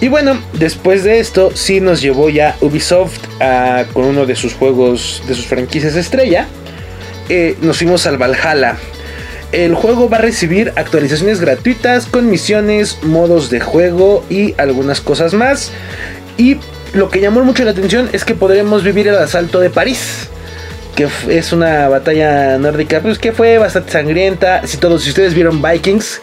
Y bueno, después de esto, sí nos llevó ya Ubisoft a- con uno de sus juegos, de sus franquicias estrella. Eh, nos fuimos al Valhalla. El juego va a recibir actualizaciones gratuitas con misiones, modos de juego y algunas cosas más. Y lo que llamó mucho la atención es que podremos vivir el asalto de París. Que es una batalla nórdica, pues que fue bastante sangrienta. Si todos, si ustedes vieron Vikings,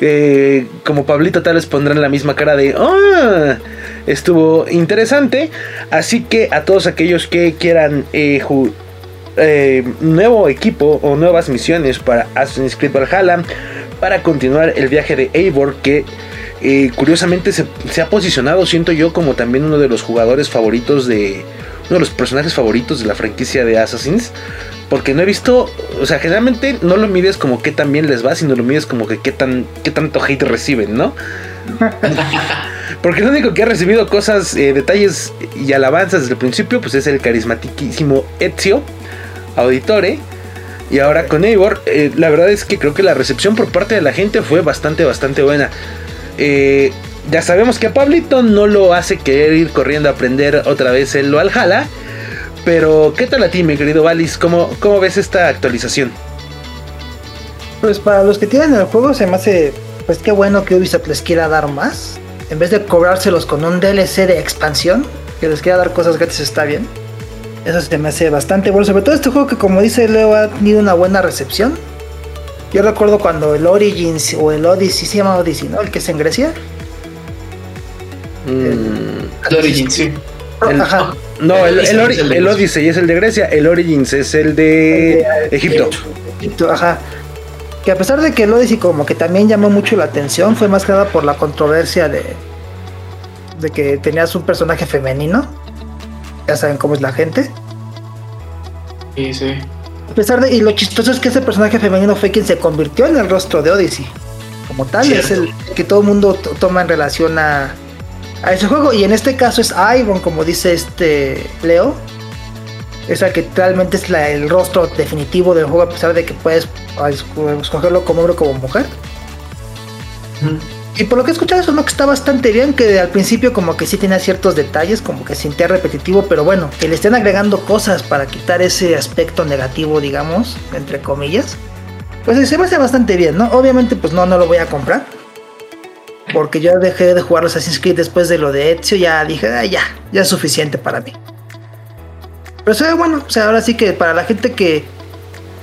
eh, como Pablito tal vez pondrán la misma cara de "Ah, estuvo interesante así que a todos aquellos que quieran eh, eh, nuevo equipo o nuevas misiones para Assassin's Creed Valhalla para continuar el viaje de Eivor que eh, curiosamente se, se ha posicionado siento yo como también uno de los jugadores favoritos de uno de los personajes favoritos de la franquicia de Assassins porque no he visto, o sea, generalmente no lo mides como qué tan bien les va, sino lo mides como que qué, tan, qué tanto hate reciben, ¿no? Porque el único que ha recibido cosas, eh, detalles y alabanzas desde el principio, pues es el carismaticísimo Ezio, Auditore. Y ahora con Eivor, eh, la verdad es que creo que la recepción por parte de la gente fue bastante, bastante buena. Eh, ya sabemos que a Pablito no lo hace querer ir corriendo a aprender otra vez el Valhalla. Pero, ¿qué tal a ti, mi querido Valis? ¿Cómo, cómo ves esta actualización? Pues para los que tienen el juego se me hace, pues qué bueno que Ubisoft les quiera dar más. En vez de cobrárselos con un DLC de expansión, que les quiera dar cosas gratis está bien. Eso se me hace bastante bueno. Sobre todo este juego que como dice Leo ha tenido una buena recepción. Yo recuerdo cuando el Origins o el Odyssey, se llama Odyssey, ¿no? El que es en Grecia. Mm, El Origin, sí. El- Ajá. no, el, el, Odyssey Ori- es el de el Grecia. Odyssey es el de Grecia, el Origins es el de Egipto. Egipto, Ajá. Que a pesar de que el Odyssey como que también llamó mucho la atención, fue más que nada por la controversia de, de que tenías un personaje femenino. Ya saben cómo es la gente. Sí, sí. A pesar de, y lo chistoso es que ese personaje femenino fue quien se convirtió en el rostro de Odyssey. Como tal, Cierto. es el que todo el mundo to- toma en relación a, a ese juego. Y en este caso es Iron, como dice este Leo. Es el que realmente es la- el rostro definitivo del juego, a pesar de que puedes esco- escogerlo como hombre o como mujer. Y por lo que he escuchado, eso no que está bastante bien, que al principio como que sí tenía ciertos detalles, como que sentía repetitivo, pero bueno, que le estén agregando cosas para quitar ese aspecto negativo, digamos, entre comillas. Pues se me hace bastante bien, ¿no? Obviamente pues no, no lo voy a comprar. Porque yo dejé de jugar los Assassin's Creed después de lo de Ezio, ya dije, "Ah, ya, ya es suficiente para mí. Pero bueno, o sea, ahora sí que para la gente que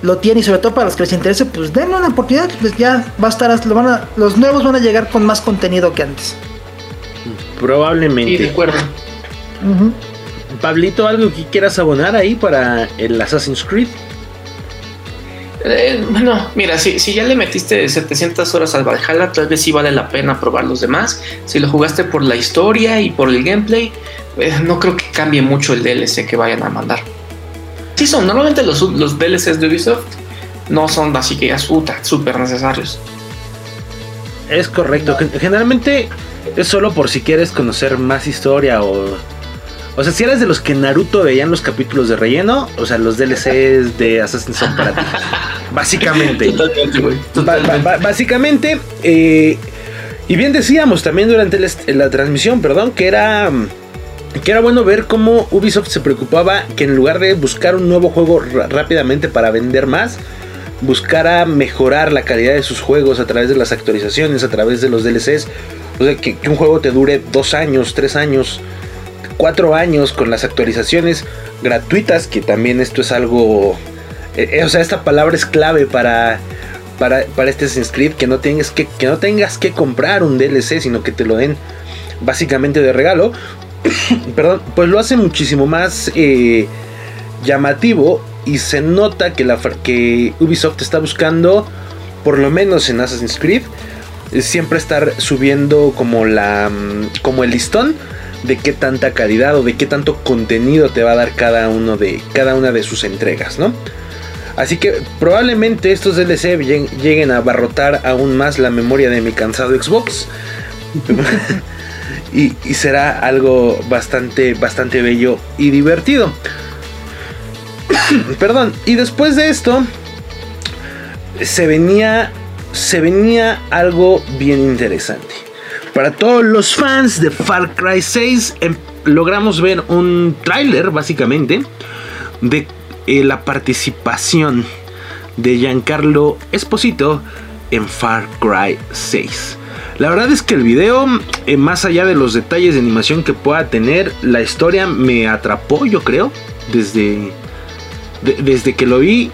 lo tiene y sobre todo para los que les interese, pues denle una oportunidad, pues ya va a estar, lo van a- los nuevos van a llegar con más contenido que antes. Sí, de Probablemente. acuerdo. Pablito, ¿algo que quieras abonar ahí para el Assassin's Creed? Eh, bueno, mira, si, si ya le metiste 700 horas al Valhalla, tal vez sí vale la pena probar los demás. Si lo jugaste por la historia y por el gameplay, eh, no creo que cambie mucho el DLC que vayan a mandar. Sí son, normalmente los, los DLCs de Ubisoft no son así que ya súper necesarios. Es correcto. Gen- Generalmente es solo por si quieres conocer más historia o... O sea, si eres de los que Naruto veían los capítulos de relleno, o sea, los DLCs de Assassin's son para ti. Básicamente. Totalmente, güey. Básicamente, eh, y bien decíamos también durante est- la transmisión, perdón, que era, que era bueno ver cómo Ubisoft se preocupaba que en lugar de buscar un nuevo juego rápidamente para vender más, buscara mejorar la calidad de sus juegos a través de las actualizaciones, a través de los DLCs. O sea, que, un juego te dure dos años, tres años, cuatro años con las actualizaciones gratuitas, que también esto es algo... Eh, eh, o sea, esta palabra es clave para, para, para este Assassin's que no, tengas que, que no tengas que comprar un DLC, sino que te lo den básicamente de regalo. Perdón, pues lo hace muchísimo más eh, llamativo y se nota que, la, que Ubisoft está buscando, por lo menos en Assassin's Creed, siempre estar subiendo como la mm, como el listón de qué tanta calidad o de qué tanto contenido te va a dar cada uno de cada una de sus entregas, ¿no? Así que probablemente estos DLC lleguen a abarrotar aún más la memoria de mi cansado Xbox. y, será algo bastante, bastante bello y divertido. Perdón, y después de esto se venía se venía algo bien interesante. Para todos los fans de Far Cry 6 em, logramos ver un tráiler básicamente de eh, la participación de Giancarlo Esposito en Far Cry 6. La verdad es que el video, eh, más allá de los detalles de animación que pueda tener, la historia me atrapó, yo creo, desde, desde que lo vi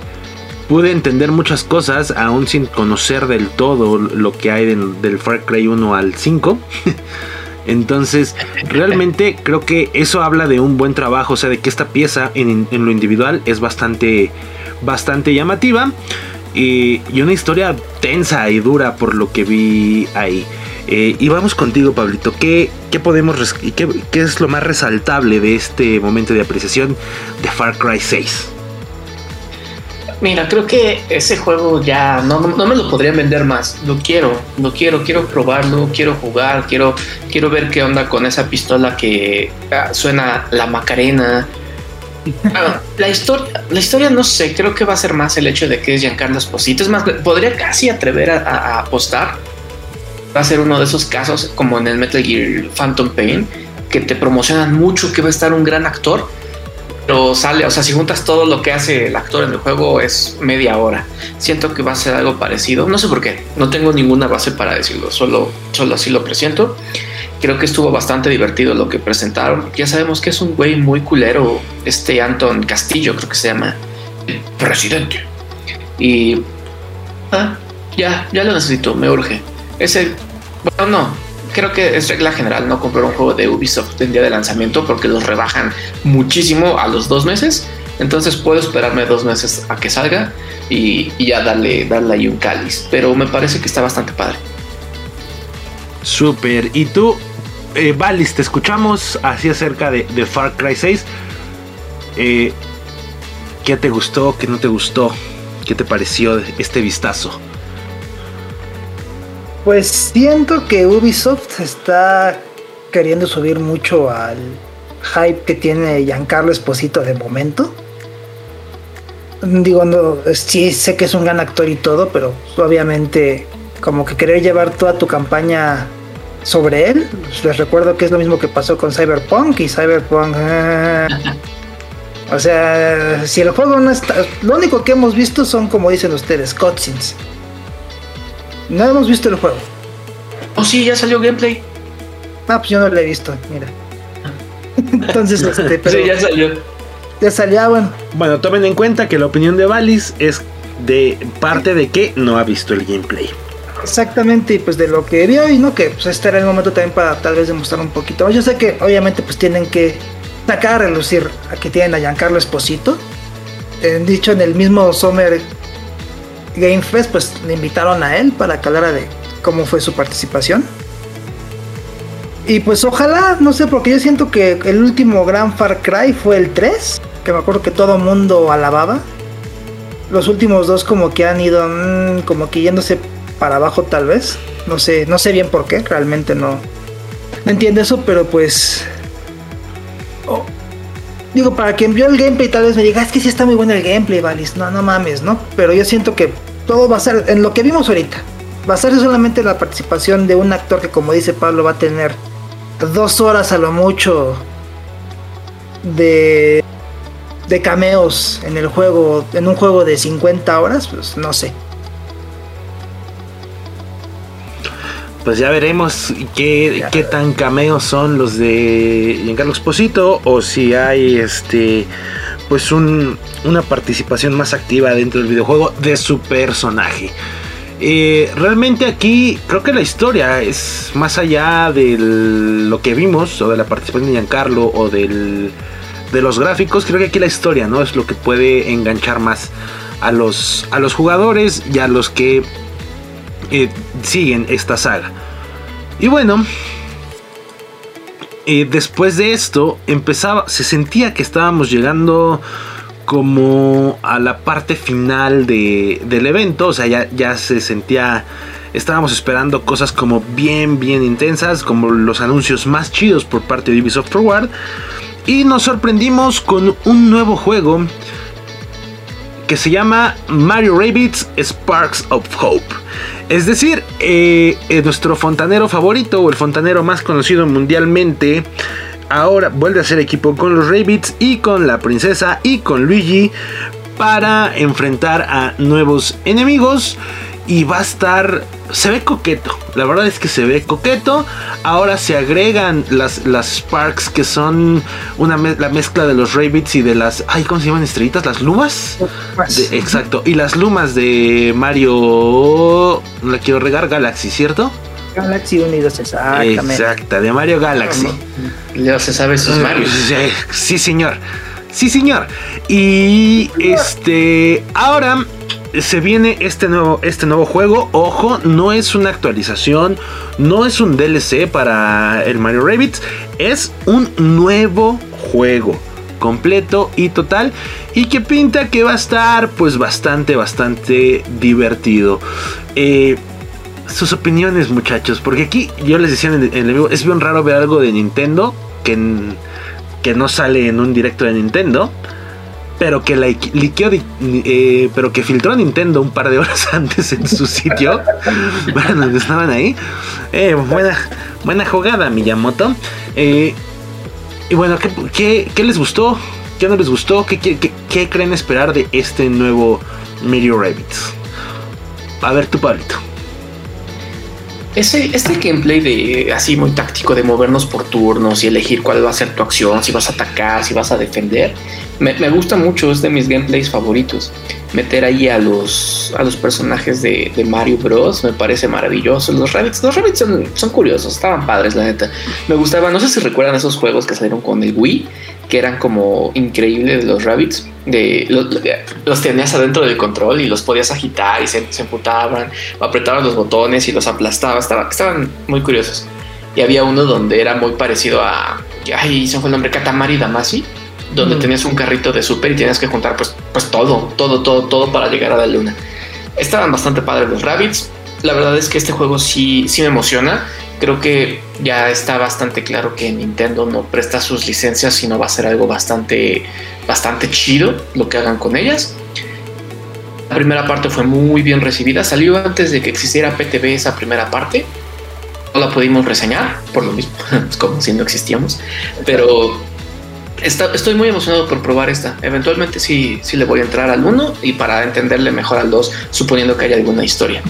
pude entender muchas cosas, aún sin conocer del todo lo que hay del, Far Cry 1 al 5. Entonces, realmente creo que eso habla de un buen trabajo, o sea, de que esta pieza en, lo individual es bastante, bastante llamativa y, una historia tensa y dura por lo que vi ahí. Eh, y vamos contigo, Pablito. ¿Qué, qué podemos qué, qué es lo más resaltable de este momento de apreciación de Far Cry 6? Mira, creo que ese juego ya no, no, me lo podrían vender más. Lo quiero, lo quiero, quiero probarlo, quiero jugar, quiero, quiero ver qué onda con esa pistola que ah, suena la Macarena. La historia, la historia no sé, creo que va a ser más el hecho de que es Giancarlo Esposito. Es más, podría casi atrever a, a apostar. Va a ser uno de esos casos como en el Metal Gear Phantom Pain, que te promocionan mucho que va a estar un gran actor pero sale, o sea, si juntas todo lo que hace el actor en el juego es media hora. Siento que va a ser algo parecido. No sé por qué, no tengo ninguna base para decirlo, solo, solo así lo presiento. Creo que estuvo bastante divertido lo que presentaron. Ya sabemos que es un güey muy culero, este Anton Castillo, creo que se llama el presidente. Y ah, ya, ya lo necesito, me urge. Ese, bueno, no, creo que es regla general no comprar un juego de Ubisoft en día de lanzamiento porque los rebajan muchísimo a los dos meses. Entonces puedo esperarme dos meses a que salga y, ya darle, darle ahí un cáliz. Pero me parece que está bastante padre. Super. ¿Y tú, eh, Valis, te escuchamos así acerca de, Far Cry 6? Eh, ¿Qué te gustó? ¿Qué no te gustó? ¿Qué te pareció este vistazo? Pues siento que Ubisoft está queriendo subir mucho al hype que tiene Giancarlo Esposito de momento. Digo, no, sí sé que es un gran actor y todo, pero obviamente como que querer llevar toda tu campaña sobre él. Les recuerdo que es lo mismo que pasó con Cyberpunk y Cyberpunk... Ah. o sea, si el juego no está... Lo único que hemos visto son, como dicen ustedes, cutscenes. No hemos visto el juego. Oh, sí, ya salió gameplay. Ah, pues yo no lo he visto, mira. Entonces, este, pero. Sí, ya salió. Ya salió, ah, bueno. Bueno, tomen en cuenta que la opinión de Valis es de parte de que no ha visto el gameplay. Exactamente, y pues de lo que vio y no, que pues este era el momento también para tal vez demostrar un poquito Yo sé que obviamente pues tienen que sacar a relucir a que tienen a Giancarlo Esposito. Eh, dicho en el mismo Summer Game Fest, pues le invitaron a él para que hablara de cómo fue su participación. Y pues ojalá, no sé, porque yo siento que el último gran Far Cry fue el 3, que me acuerdo que todo mundo alababa. Los últimos dos como que han ido mm, como que yéndose para abajo tal vez. No sé, no sé bien por qué, realmente no, entiendo eso, pero pues... Oh, digo, para quien vio el gameplay tal vez me diga, es que sí está muy bueno el gameplay, Valis. No, no mames, ¿no? Pero yo siento que todo va a ser, en lo que vimos ahorita, va a ser solamente la participación de un actor que como dice Pablo va a tener dos horas a lo mucho de de cameos en el juego, en un juego de 50 horas, pues no sé. Pues ya veremos qué, tan cameos son los de Giancarlo Esposito o si hay este pues un, una participación más activa dentro del videojuego de su personaje. Eh, realmente aquí creo que la historia es más allá de lo que vimos o de la participación de Giancarlo o de los gráficos. Creo que aquí la historia no es lo que puede enganchar más a los jugadores y a los que eh, siguen esta saga. Y bueno, eh, después de esto empezaba, se sentía que estábamos llegando como a la parte final del evento, o sea, ya, ya se sentía, estábamos esperando cosas como bien, bien intensas, como los anuncios más chidos por parte de Ubisoft Forward, y nos sorprendimos con un nuevo juego que se llama Mario Rabbids Sparks of Hope. Es decir, eh, eh, nuestro fontanero favorito o el fontanero más conocido mundialmente ahora vuelve a hacer equipo con los Rabbids y con la princesa y con Luigi para enfrentar a nuevos enemigos y va a estar se ve coqueto la verdad es que se ve coqueto ahora se agregan las, las Sparks que son una la mezcla de los Rabbids y de las ay cómo se llaman estrellitas las lumas exacto y las lumas de Mario no la quiero regar Galaxy cierto Galaxy Unidos, exactamente. Exacta, de Mario Galaxy. Ya se sabe sus Mario. Sí, señor. Sí, señor. Y este. Ahora se viene este nuevo, este nuevo juego. Ojo, no es una actualización. No es un DLC para el Mario Rabbit. Es un nuevo juego. Completo y total. Y que pinta que va a estar pues bastante, bastante divertido. Eh, sus opiniones, muchachos. Porque aquí yo les decía en el, vivo, es bien raro ver algo de Nintendo que, que no sale en un directo de Nintendo. Pero que la eh, pero que filtró Nintendo un par de horas antes en su sitio. bueno, estaban ahí. Eh, buena, buena jugada, Miyamoto. Eh, y bueno, ¿qué, qué, les gustó? ¿Qué no les gustó? ¿Qué, qué, creen esperar de este nuevo Mario Rabbits? A ver, tu Pablito. Ese, este gameplay de así muy táctico de movernos por turnos y elegir cuál va a ser tu acción, si vas a atacar, si vas a defender, me, gusta mucho, es de mis gameplays favoritos. Meter ahí a los, a los personajes de, Mario Bros. me parece maravilloso. Los Rabbits, los Rabbits son, son curiosos, estaban padres, la neta. Me gustaba, no sé si recuerdan esos juegos que salieron con el Wii, que eran como increíbles los Rabbits. De, los, tenías adentro del control y los podías agitar y se, se emputaban, apretaban los botones y los aplastabas. estaban muy curiosos. Y había uno donde era muy parecido a. Ay, se fue el nombre, Katamari Damacy, donde mm. tenías un carrito de super y tenías que juntar pues, pues todo, todo, todo, todo para llegar a la luna. Estaban bastante padres los Rabbits. La verdad es que este juego sí, sí me emociona creo que ya está bastante claro que Nintendo no presta sus licencias, sino va a ser algo bastante, bastante chido lo que hagan con ellas. La primera parte fue muy bien recibida, salió antes de que existiera PTV esa primera parte. No la pudimos reseñar, por lo mismo, como si no existíamos, pero estoy muy emocionado por probar esta. Eventualmente sí, sí le voy a entrar al 1 y para entenderle mejor al 2, suponiendo que haya alguna historia.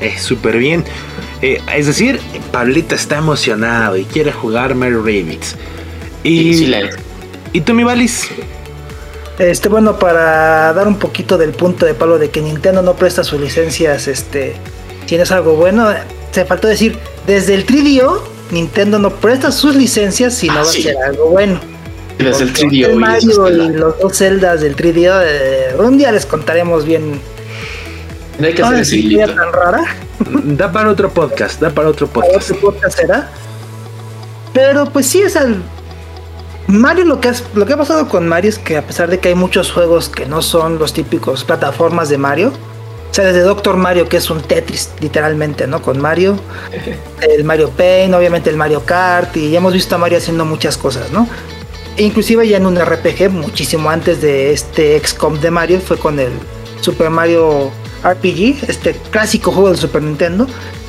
Eh, súper bien. Eh, es decir, Pablito está emocionado y quiere jugar Mario Rabbids. Y, ¿Y tú, mi Valis? Este, bueno, para dar un poquito del punto de Pablo de que Nintendo no presta sus licencias, este, tienes algo bueno, se faltó decir, desde el 3DO, Nintendo no presta sus licencias si no ah, va a ser algo bueno. Desde el 3DO. Mario y, los dos celdas del 3DO, eh, un día les contaremos bien. No hay que hacer tan rara. Da para otro podcast, da para otro podcast. otro podcast será. Pero pues sí es el Mario lo que, lo que ha pasado con Mario es que a pesar de que hay muchos juegos que no son los típicos plataformas de Mario, o sea, desde Doctor Mario, que es un Tetris, literalmente, ¿no? Con Mario, el Mario Paint, obviamente el Mario Kart, y ya hemos visto a Mario haciendo muchas cosas, ¿no? E inclusive ya en un RPG, muchísimo antes de este XCOM de Mario, fue con el Super Mario RPG, este clásico juego de Super Nintendo.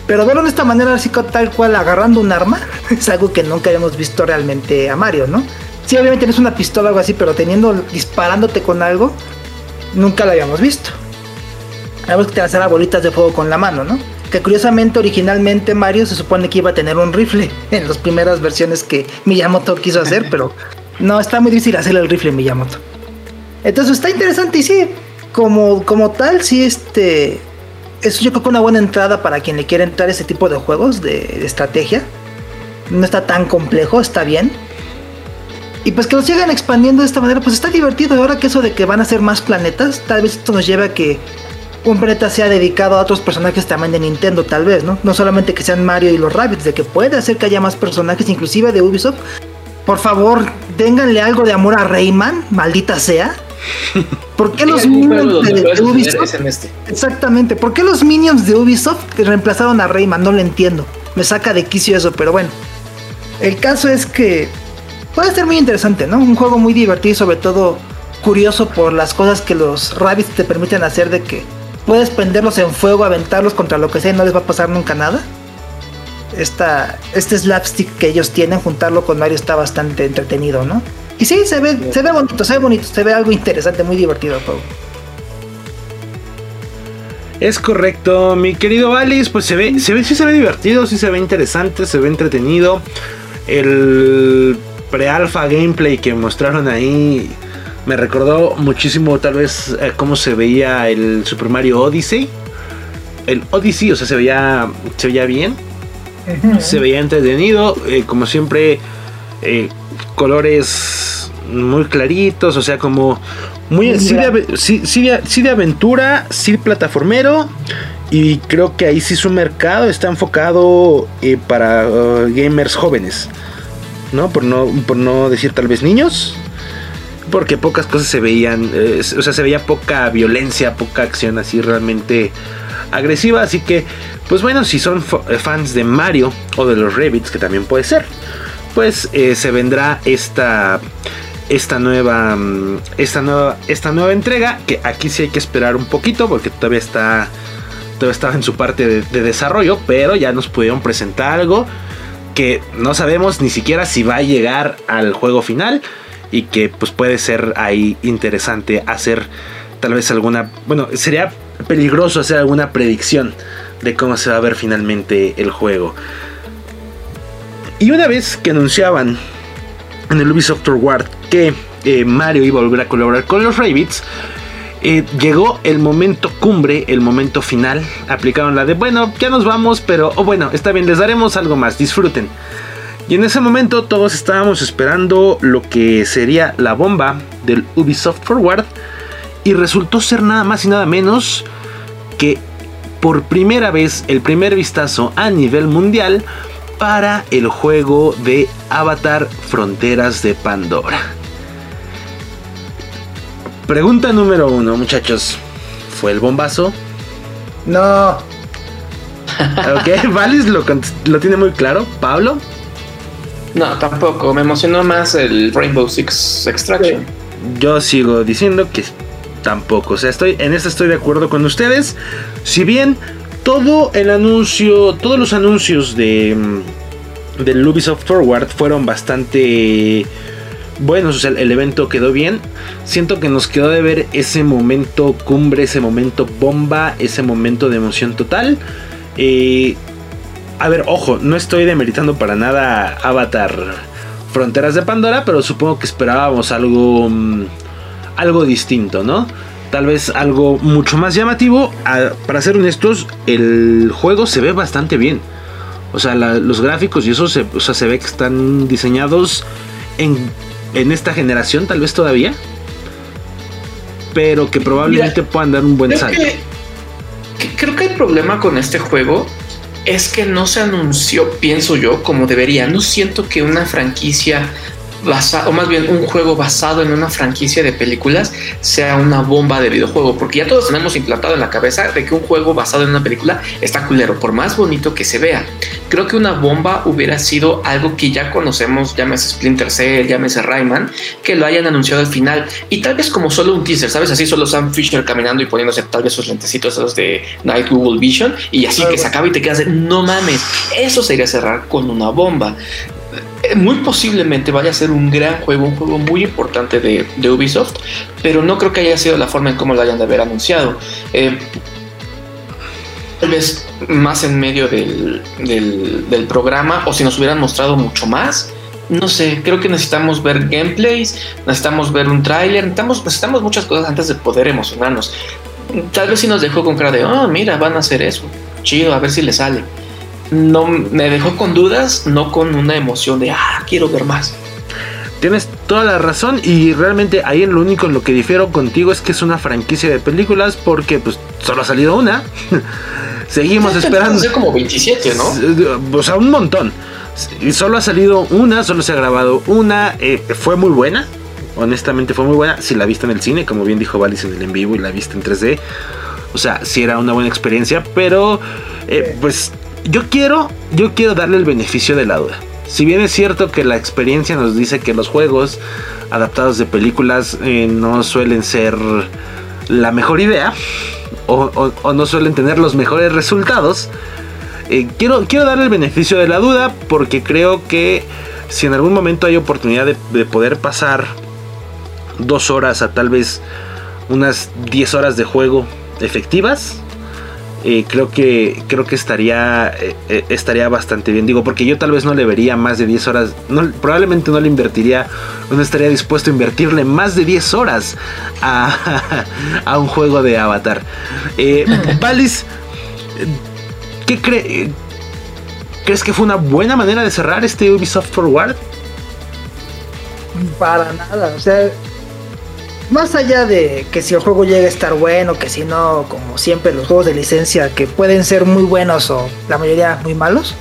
Pero verlo de esta manera, así tal cual agarrando un arma, es algo que nunca habíamos visto realmente a Mario, ¿no? Sí, obviamente no es una pistola o algo así, pero teniendo, disparándote con algo, nunca lo habíamos visto. Habíamos que te lanzara bolitas de fuego con la mano, ¿no? Que curiosamente, originalmente Mario se supone que iba a tener un rifle en las primeras versiones que Miyamoto quiso hacer, pero no, está muy difícil hacerle el rifle Miyamoto. Entonces está interesante y sí, como, como tal, sí, este. Eso yo creo que una buena entrada para quien le quiera entrar a ese tipo de juegos de, de estrategia. No está tan complejo, está bien. Y pues que lo sigan expandiendo de esta manera, pues está divertido. Ahora que eso de que van a ser más planetas, tal vez esto nos lleve a que un planeta sea dedicado a otros personajes también de Nintendo, tal vez, ¿no? No solamente que sean Mario y los Rabbits, de que puede hacer que haya más personajes, inclusive de Ubisoft. Por favor, ténganle algo de amor a Rayman, maldita sea. ¿Por qué los minions de, Ubisoft? en este. Exactamente. ¿Por qué los minions de Ubisoft reemplazaron a Rayman? No lo entiendo. Me saca de quicio eso, pero bueno. El caso es que puede ser muy interesante, ¿no? Un juego muy divertido y sobre todo curioso por las cosas que los rabbits te permiten hacer de que puedes prenderlos en fuego, aventarlos contra lo que sea y no les va a pasar nunca nada. Esta, este slapstick que ellos tienen, juntarlo con Mario está bastante entretenido, ¿no? Y sí, se ve, se ve bonito, se ve bonito, se ve algo interesante, muy divertido el juego. Es correcto, mi querido Valis, pues se ve, se ve, sí se ve divertido, sí se ve interesante, se ve entretenido. El pre-alpha gameplay que mostraron ahí me recordó muchísimo tal vez eh, cómo se veía el Super Mario Odyssey. El Odyssey, o sea, se veía, se veía bien, se veía entretenido, eh, como siempre, eh, colores muy claritos, o sea, como muy sí de, sí- sí de- sí de aventura, sí plataformero. Y creo que ahí sí su mercado está enfocado eh, para uh, gamers jóvenes. ¿No? Por no, por no decir tal vez niños. Porque pocas cosas se veían. eh, o sea, se veía poca violencia, poca acción así realmente agresiva. Así que, pues bueno, si son eh, fans de Mario o de los Rabbits, que también puede ser, pues eh, se vendrá esta esta nueva mm, esta nueva esta nueva entrega que aquí sí hay que esperar un poquito porque todavía está estaba en su parte de, de desarrollo pero ya nos pudieron presentar algo que no sabemos ni siquiera si va a llegar al juego final y que pues puede ser ahí interesante hacer tal vez alguna bueno sería peligroso hacer alguna predicción de cómo se va a ver finalmente el juego y una vez que anunciaban en el Ubisoft Forward que eh, Mario iba a volver a colaborar con los Rabbids, eh, llegó el momento cumbre, el momento final. Aplicaron la de, bueno, ya nos vamos, pero oh, bueno, está bien, les daremos algo más, disfruten. Y en ese momento todos estábamos esperando lo que sería la bomba del Ubisoft Forward. Y resultó ser nada más y nada menos que por primera vez el primer vistazo a nivel mundial para el juego de Avatar Fronteras de Pandora. Pregunta número uno, muchachos. ¿Fue el bombazo? No, Ok, Valis lo, lo tiene muy claro. Pablo. No, tampoco. Me emocionó más el Rainbow Six Extraction. Yo sigo diciendo que tampoco. O sea, estoy en esto estoy de acuerdo con ustedes. Si bien todo el anuncio, todos los anuncios de mm, del Ubisoft Forward fueron bastante buenos, o sea, el evento quedó bien. Siento que nos quedó de ver ese momento cumbre, ese momento bomba, ese momento de emoción total. Eh, a ver, ojo, no estoy demeritando para nada Avatar Fronteras de Pandora, pero supongo que esperábamos algo, mm, algo distinto, ¿no? Tal vez algo mucho más llamativo. Para ser honestos, el juego se ve bastante bien. O sea, la- los gráficos y eso se, o sea, se ve que están diseñados en, en esta generación, tal vez todavía. Pero que probablemente puedan dar un buen Creo salto. que, que- creo que el problema con este juego es que no se anunció, pienso yo, como debería. No siento que una franquicia basada, o más bien un juego basado en una franquicia de películas sea una bomba de videojuego, porque ya todos tenemos implantado en la cabeza de que un juego basado en una película está culero, por más bonito que se vea. Creo que una bomba hubiera sido algo que ya conocemos, llámese Splinter Cell, llámese Rayman, que lo hayan anunciado al final y tal vez como solo un teaser, ¿sabes? Así solo Sam Fisher caminando y poniéndose tal vez sus lentecitos esos de Night Google Vision y así que se acaba y te quedas de no mames, eso sería cerrar con una bomba. Eh, muy posiblemente vaya a ser un gran juego, un juego muy importante de, Ubisoft, pero no creo que haya sido la forma en cómo lo hayan de haber anunciado. Eh, tal vez más en medio del, programa o si nos hubieran mostrado mucho más. No sé, creo que necesitamos ver gameplays, necesitamos ver un tráiler, necesitamos, necesitamos muchas cosas antes de poder emocionarnos. Tal vez si nos dejó con cara de, oh, mira, van a hacer eso. Chido, a ver si le sale no me dejó con dudas, no con una emoción de ah, quiero ver más. Tienes toda la razón y realmente ahí lo único en lo que difiero contigo es que es una franquicia de películas porque pues solo ha salido una. Seguimos esperando. Como 27, ¿no? O sea, un montón. Y solo ha salido una, solo se ha grabado una. Eh, fue muy buena. Honestamente fue muy buena. Si la viste en el cine, como bien dijo Valis en el en vivo y la viste en 3D. O sea, sí era una buena experiencia, pero eh, pues yo quiero, yo quiero darle el beneficio de la duda. Si bien es cierto que la experiencia nos dice que los juegos adaptados de películas eh, no suelen ser la mejor idea o, no suelen tener los mejores resultados, eh, quiero, quiero darle el beneficio de la duda porque creo que si en algún momento hay oportunidad de, de poder pasar dos horas a tal vez unas 10 horas de juego efectivas, eh, creo que creo que estaría eh, eh, estaría bastante bien digo porque yo tal vez no le vería más de 10 horas probablemente no le invertiría no estaría dispuesto a invertirle más de 10 horas a, a un juego de avatar Valis ¿qué crees crees que fue una buena manera de cerrar este Ubisoft Forward? para nada o sea más allá de que si el juego llega a estar bueno, que si no, como siempre los juegos de licencia que pueden ser muy buenos o la mayoría muy malos.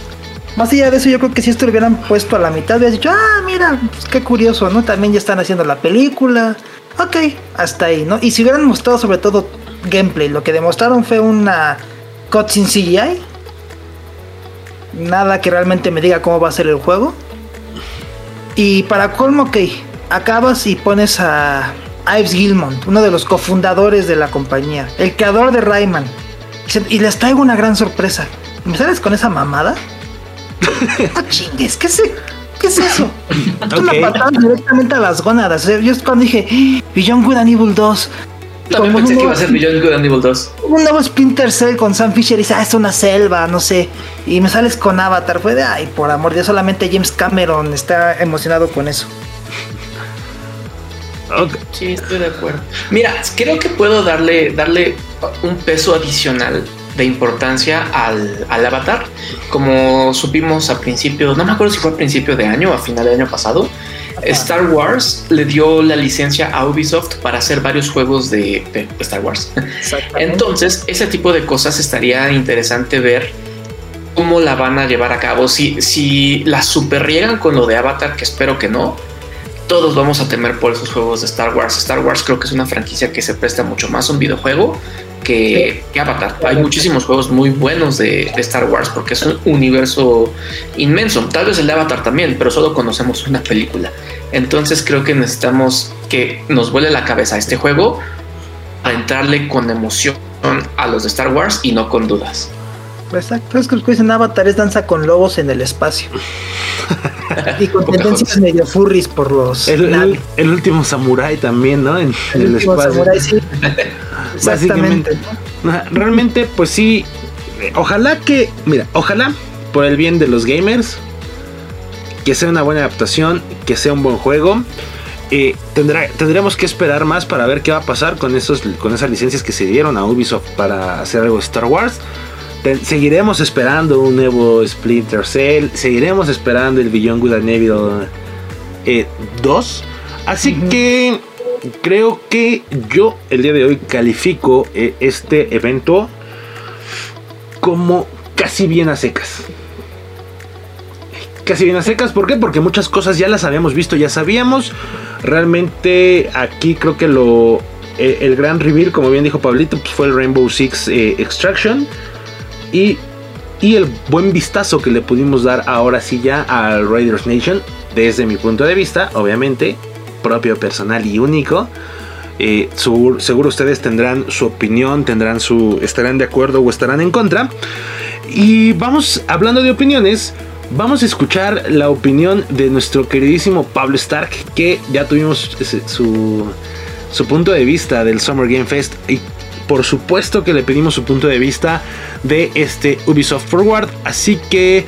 Más allá de eso, yo creo que si esto lo hubieran puesto a la mitad, hubieras dicho, ah, mira, pues qué curioso, ¿no? También ya están haciendo la película. Ok, hasta ahí, ¿no? Y si hubieran mostrado sobre todo gameplay, lo que demostraron fue una cutscene CGI. Nada que realmente me diga cómo va a ser el juego. Y para colmo, ok, acabas y pones a Ives Gilmont, uno de los cofundadores de la compañía, el creador de Rayman. Y les traigo una gran sorpresa. ¿Me sales con esa mamada? no chingues, ¿qué es, ¿Qué es eso? Tú okay. una patada directamente a las gónadas. Yo cuando dije, ¡Ah! Beyond Good and Evil 2. También pensé que iba a ser Beyond Good and Evil 2. Un nuevo Splinter Cell con Sam Fisher y dice, ah, es una selva, no sé. Y me sales con Avatar. Fue de, ay, por amor Dios, solamente James Cameron está emocionado con eso. Sí, estoy de acuerdo. Mira, creo que puedo darle, darle un peso adicional de importancia al, avatar. Como supimos a principio, no me acuerdo si fue a principio de año o a final del año pasado, Star Wars le dio la licencia a Ubisoft para hacer varios juegos de, Star Wars. Entonces, ese tipo de cosas estaría interesante ver cómo la van a llevar a cabo. Si, si la super riegan con lo de Avatar, que espero que no, todos vamos a temer por esos juegos de Star Wars. Star Wars creo que es una franquicia que se presta mucho más a un videojuego que, Avatar. Hay muchísimos juegos muy buenos de, Star Wars porque es un universo inmenso. Tal vez el de Avatar también, pero solo conocemos una película. Entonces creo que necesitamos que nos vuele la cabeza este juego a entrarle con emoción a los de Star Wars y no con dudas. Exacto, es que los que dicen Avatar es danza con lobos en el espacio. y con tendencias medio furries por los. El, último samurai también, ¿no? En, el, espacio. Samurai, sí. Básicamente. Realmente, pues sí. Ojalá que. Mira, ojalá por el bien de los gamers. Que sea una buena adaptación. Que sea un buen juego. Eh, tendrá, tendremos que esperar más para ver qué va a pasar con, esos, con esas licencias que se dieron a Ubisoft para hacer algo de Star Wars seguiremos esperando un nuevo Splinter Cell, seguiremos esperando el Beyond Good and Evil 2. Así que creo que yo el día de hoy califico eh, este evento como casi bien a secas. Casi bien a secas, ¿por qué? Porque muchas cosas ya las habíamos visto, ya sabíamos. Realmente aquí creo que lo eh, el gran reveal, como bien dijo Pablito, pues fue el Rainbow Six eh, Extraction y, el buen vistazo que le pudimos dar ahora sí ya al Raiders Nation, desde mi punto de vista, obviamente, propio, personal y único. Eh, seguro, ustedes tendrán su opinión, tendrán su, estarán de acuerdo o estarán en contra. Y vamos hablando de opiniones. vamos a escuchar la opinión de nuestro queridísimo Pablo Stark, que ya tuvimos su, su punto de vista del Summer Game Fest y por supuesto que le pedimos su punto de vista de este Ubisoft Forward, así que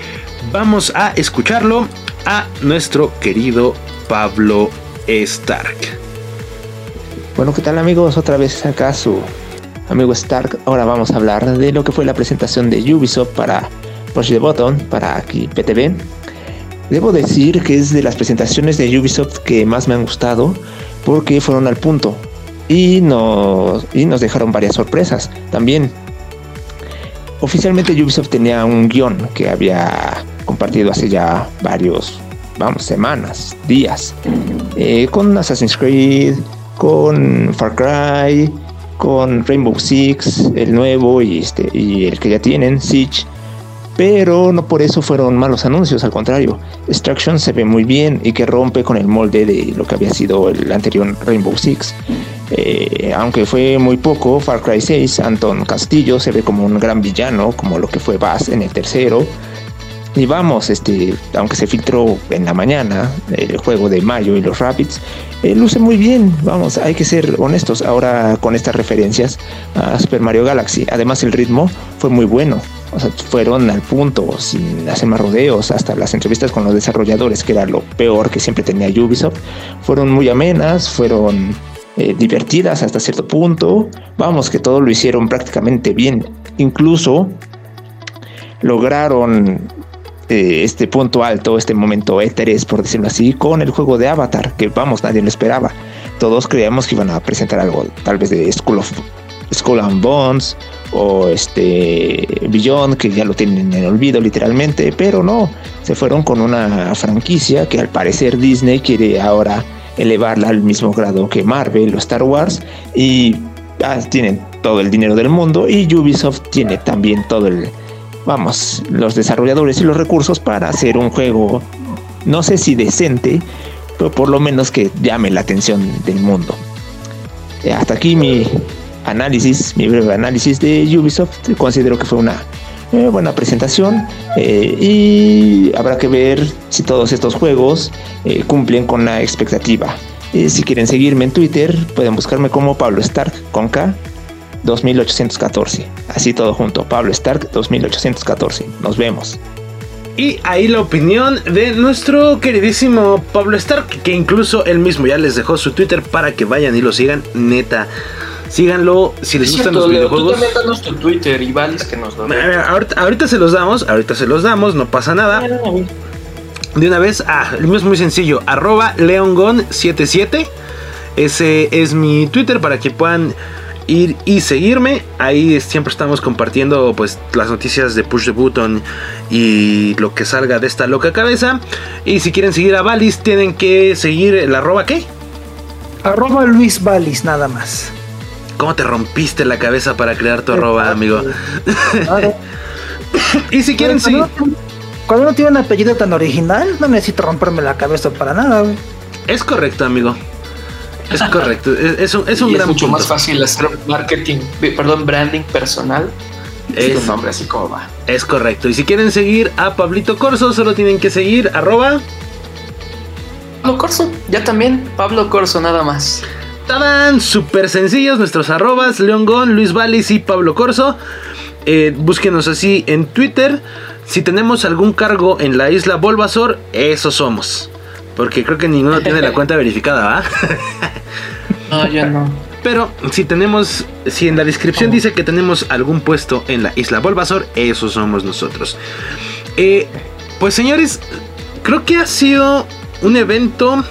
vamos a escucharlo a nuestro querido Pablo Stark. Bueno, ¿qué tal amigos? Otra vez acá su amigo Stark. Ahora vamos a hablar de lo que fue la presentación de Ubisoft para Push the Button, para aquí PTV. Debo decir que es de las presentaciones de Ubisoft que más me han gustado porque fueron al punto y nos, y nos dejaron varias sorpresas también. Oficialmente Ubisoft tenía un guion que había compartido hace ya varios, vamos, semanas, días, eh, con Assassin's Creed, con Far Cry, con Rainbow Six, el nuevo y, este, y el que ya tienen, Siege. Pero no por eso fueron malos anuncios, al contrario. Extraction se ve muy bien y que rompe con el molde de lo que había sido el anterior Rainbow Six. Eh, aunque fue muy poco, Far Cry 6, Anton Castillo se ve como un gran villano, como lo que fue Bass en el tercero. Y vamos, este, aunque se filtró en la mañana el juego de Mayo y los Rapids, eh, luce muy bien. Vamos, hay que ser honestos ahora con estas referencias a Super Mario Galaxy. Además, el ritmo fue muy bueno. Fueron al punto, sin hacer más rodeos, hasta las entrevistas con los desarrolladores, que era lo peor que siempre tenía Ubisoft, fueron muy amenas, fueron eh, divertidas hasta cierto punto. Vamos, que todo lo hicieron prácticamente bien. Incluso lograron eh, este punto alto, este momento E3, por decirlo así, con el juego de Avatar, que vamos, nadie lo esperaba. Todos creíamos que iban a presentar algo, tal vez de School of Skull and Bones o este Beyond, que ya lo tienen en el olvido literalmente, pero no, se fueron con una franquicia que al parecer Disney quiere ahora elevarla al mismo grado que Marvel o Star Wars y ah, tienen todo el dinero del mundo y Ubisoft tiene también todo el vamos, los desarrolladores y los recursos para hacer un juego, no sé si decente, pero por lo menos que llame la atención del mundo. Eh, hasta aquí mi análisis, mi breve análisis de Ubisoft. Considero que fue una eh, buena presentación eh, y habrá que ver si todos estos juegos cumplen con la expectativa. si quieren seguirme en Twitter, pueden buscarme como Pablo Stark con K 2814. Así todo junto, Pablo Stark 2814. Nos vemos. Y ahí la opinión de nuestro queridísimo Pablo Stark, que incluso él mismo ya les dejó su Twitter para que vayan y lo sigan. Neta, síganlo si les gustan los videojuegos. Tú tu Twitter y vales que nos lo ahorita, se los damos, ahorita se los damos, no pasa nada. De una vez, ah, el mío es muy sencillo, arroba leongon77. Ese es mi Twitter para que puedan ir y seguirme. Ahí siempre estamos compartiendo pues las noticias de Push the Button y lo que salga de esta loca cabeza. Y si quieren seguir a Valis, tienen que seguir el arroba qué? Arroba Luis Valis, nada más. ¿Cómo te rompiste la cabeza para crear tu arroba, amigo? y si quieren seguir... Cuando uno tiene un apellido tan original, no necesito romperme la cabeza para nada, Es correcto, amigo. Es correcto, es, un, es un es mucho más fácil hacer marketing, perdón, branding personal. Es un nombre así como va. Es correcto. Y si quieren seguir a Pablito Corso, solo tienen que seguir arroba. Pablo Corso, ya también, Pablo Corso, nada más. ¡Tadán! Súper sencillos nuestros arrobas, León Gon, Luis Valis y Pablo Corso. Eh, búsquenos así en Twitter. Si tenemos algún cargo en la isla Volvazor, eso somos. Porque creo que ninguno tiene la cuenta verificada, ¿va? no, ya no. Pero si tenemos, si en la descripción dice que tenemos algún puesto en la isla Volvazor, eso somos nosotros. Eh, pues señores, creo que ha sido un evento.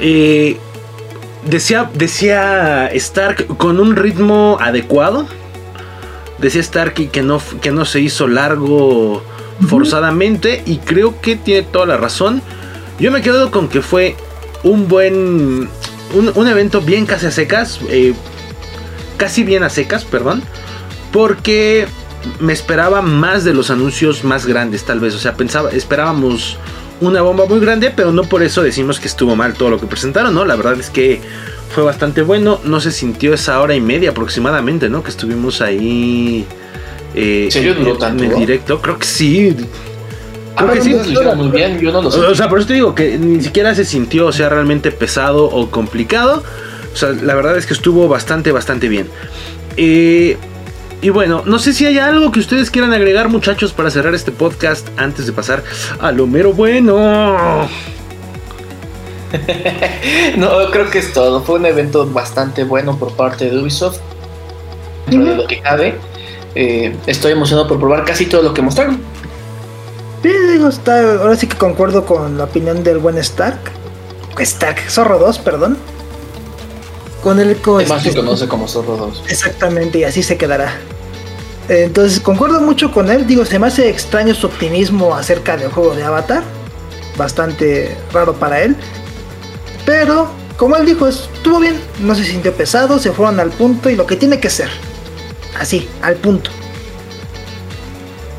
Eh, decía, decía Stark con un ritmo adecuado. Decía Stark que no, que no se hizo largo forzadamente. Y creo que tiene toda la razón. Yo me quedo con que fue un buen. Un, evento bien casi a secas. Eh, casi bien a secas, perdón. Porque me esperaba más de los anuncios más grandes, tal vez. O sea, pensaba, esperábamos una bomba muy grande, pero no por eso decimos que estuvo mal todo lo que presentaron, ¿no? La verdad es que fue bastante bueno. No se sintió esa hora y media aproximadamente, ¿no? Que estuvimos ahí. Eh, ¿En serio duró tanto? En el directo, creo que sí. Creo que sí. Lo muy bien, yo no lo sé. O sea, por eso te digo que ni siquiera se sintió, o sea, realmente pesado o complicado. O sea, la verdad es que estuvo bastante, bastante bien. Eh, y bueno, no sé si hay algo que ustedes quieran agregar, muchachos, para cerrar este podcast antes de pasar a lo mero bueno. no, creo que es todo. Fue un evento bastante bueno por parte de Ubisoft. Dentro de lo que cabe. Eh, estoy emocionado por probar casi todo lo que mostraron. Sí, digo, está, ahora sí que concuerdo con la opinión del buen Stark. Stark, Zorro 2, perdón. Con el co- Además se conoce como Zorro 2. Exactamente, y así se quedará. Entonces, concuerdo mucho con él. Digo, se me hace extraño su optimismo acerca del juego de Avatar. Bastante raro para él. Pero, como él dijo, estuvo bien. No se sintió pesado, se fueron al punto y lo que tiene que ser. Así, al punto.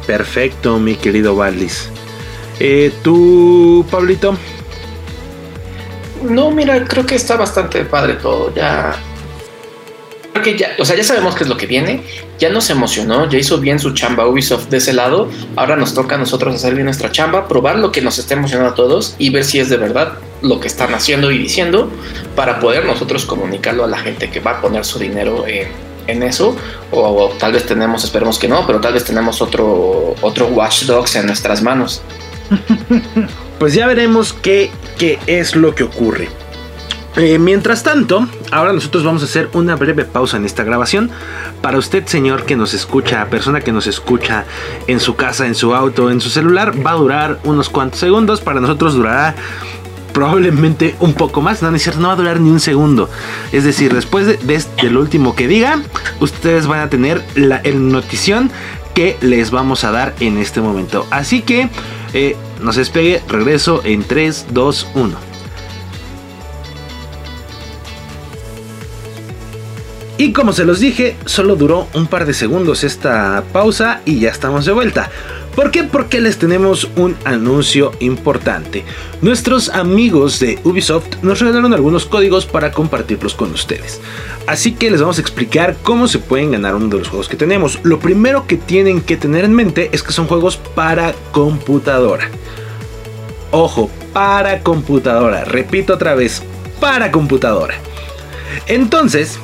Perfecto, mi querido Valdis. Eh, ¿Tú, Pablito? No, mira, creo que está bastante padre todo. Ya. Que ya, o sea, ya sabemos qué es lo que viene. Ya nos emocionó, ya hizo bien su chamba Ubisoft de ese lado. Ahora nos toca a nosotros hacer bien nuestra chamba, probar lo que nos está emocionando a todos y ver si es de verdad lo que están haciendo y diciendo para poder nosotros comunicarlo a la gente que va a poner su dinero en, eso. O, tal vez tenemos, esperemos que no, pero tal vez tenemos otro, otro en nuestras manos. Pues ya veremos qué, qué es lo que ocurre. Eh, mientras tanto, ahora nosotros vamos a hacer una breve pausa en esta grabación. Para usted, señor que nos escucha, persona que nos escucha en su casa, en su auto, en su celular, va a durar unos cuantos segundos. Para nosotros durará probablemente un poco más. No, no va a durar ni un segundo. Es decir, después de, de, último que diga, ustedes van a tener la el notición que les vamos a dar en este momento. Así que eh, no se despegue, regreso en 3, 2, 1. Y como se los dije, solo duró un par de segundos esta pausa y ya estamos de vuelta. ¿Por qué? Porque les tenemos un anuncio importante. Nuestros amigos de Ubisoft nos regalaron algunos códigos para compartirlos con ustedes. Así que les vamos a explicar cómo se pueden ganar uno de los juegos que tenemos. Lo primero que tienen que tener en mente es que son juegos para computadora. Ojo, para computadora. Repito otra vez, para computadora. Entonces,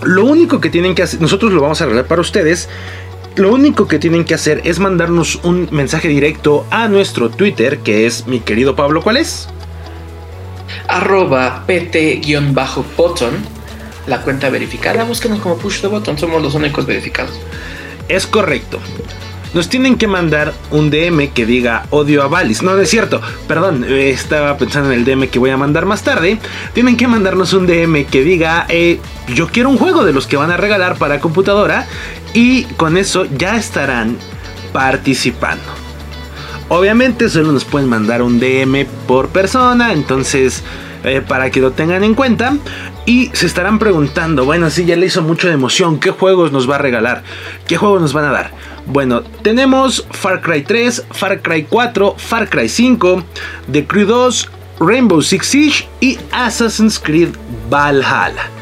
lo único que tienen que hacer, nosotros lo vamos a arreglar para ustedes. Lo único que tienen que hacer es mandarnos un mensaje directo a nuestro Twitter, que es mi querido Pablo, ¿cuál es? Arroba pt-button, la cuenta verificada. Búsquenos como push the button, somos los únicos verificados. Es correcto. Nos tienen que mandar un DM que diga odio a Valis. No, no es cierto. Perdón, eh, estaba pensando en el DM que voy a mandar más tarde. Tienen que mandarnos un DM que diga eh, yo quiero un juego de los que van a regalar para computadora. Y con eso ya estarán participando. Obviamente solo nos pueden mandar un DM por persona. Entonces, eh, para que lo tengan en cuenta. Y se estarán preguntando, bueno, si ya le hizo mucho emoción, ¿qué juegos nos va a regalar? ¿Qué juegos nos van a dar? Bueno, tenemos Far Cry 3, Far Cry 4, Far Cry 5, The Crew 2, Rainbow Six Siege y Assassin's Creed Valhalla.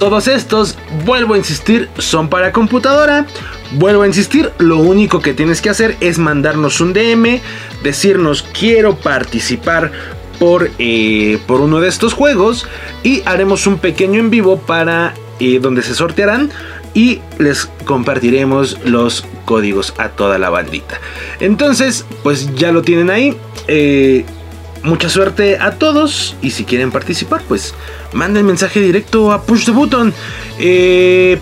Todos estos, vuelvo a insistir, son para computadora. Vuelvo a insistir, lo único que tienes que hacer es mandarnos un DM, decirnos quiero participar por, eh, por uno de estos juegos y haremos un pequeño en vivo para eh, donde se sortearán y les compartiremos los códigos a toda la bandita. Entonces, pues ya lo tienen ahí. Eh, mucha suerte a todos y si quieren participar, pues manden mensaje directo a Push the Button. Eh,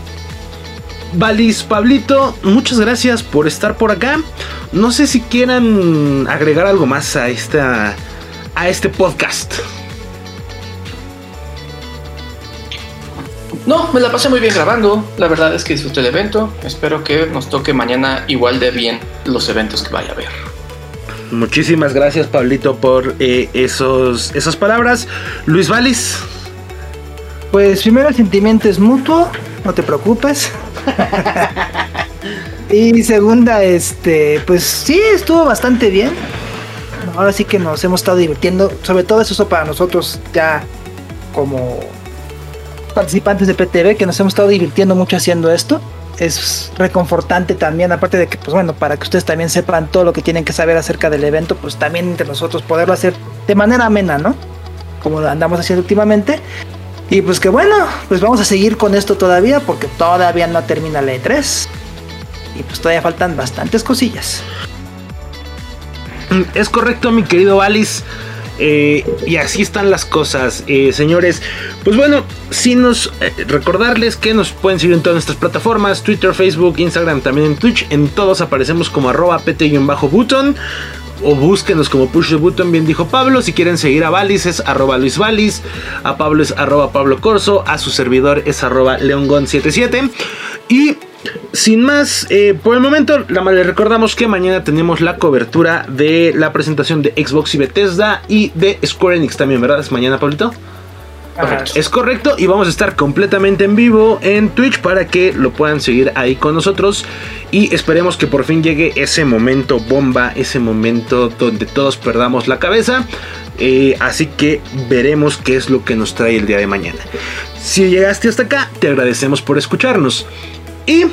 Valis, Pablito, muchas gracias por estar por acá. No sé si quieran agregar algo más a esta a este podcast. No, me la pasé muy bien grabando. La verdad es que disfruté el evento. Espero que nos toque mañana igual de bien los eventos que vaya a haber. Muchísimas gracias, Pablito, por eh, esos, esas palabras. Luis Valis. Pues primero el sentimiento es mutuo, no te preocupes. y segunda, este, pues sí, estuvo bastante bien. Ahora sí que nos hemos estado divirtiendo. Sobre todo eso para nosotros ya como participantes de PTV, que nos hemos estado divirtiendo mucho haciendo esto. Es reconfortante también, aparte de que, pues bueno, para que ustedes también sepan todo lo que tienen que saber acerca del evento, pues también entre nosotros poderlo hacer de manera amena, ¿no? Como andamos haciendo últimamente. Y pues que bueno, pues vamos a seguir con esto todavía porque todavía no termina la E3. Y pues todavía faltan bastantes cosillas. Es correcto, mi querido Valis. Eh, y así están las cosas, eh, señores. Pues bueno, si nos eh, recordarles que nos pueden seguir en todas nuestras plataformas: Twitter, Facebook, Instagram, también en Twitch. En todos aparecemos como arroba pt-button. O búsquenos como Push the Button, bien dijo Pablo. Si quieren seguir a Valis es arroba Luis Valis. A Pablo es arroba Pablo Corso. A su servidor es arroba Leongon77. Y sin más, eh, por el momento, les recordamos que mañana tenemos la cobertura de la presentación de Xbox y Bethesda y de Square Enix también, ¿verdad? ¿Es mañana, Pablito? Es correcto y vamos a estar completamente en vivo en Twitch para que lo puedan seguir ahí con nosotros y esperemos que por fin llegue ese momento bomba, ese momento donde todos perdamos la cabeza. Eh, así que veremos qué es lo que nos trae el día de mañana. Si llegaste hasta acá, te agradecemos por escucharnos. Y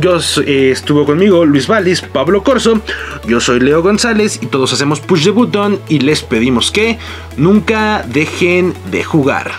yo eh, estuvo conmigo Luis Valis, Pablo Corso, yo soy Leo González y todos hacemos push the button y les pedimos que nunca dejen de jugar.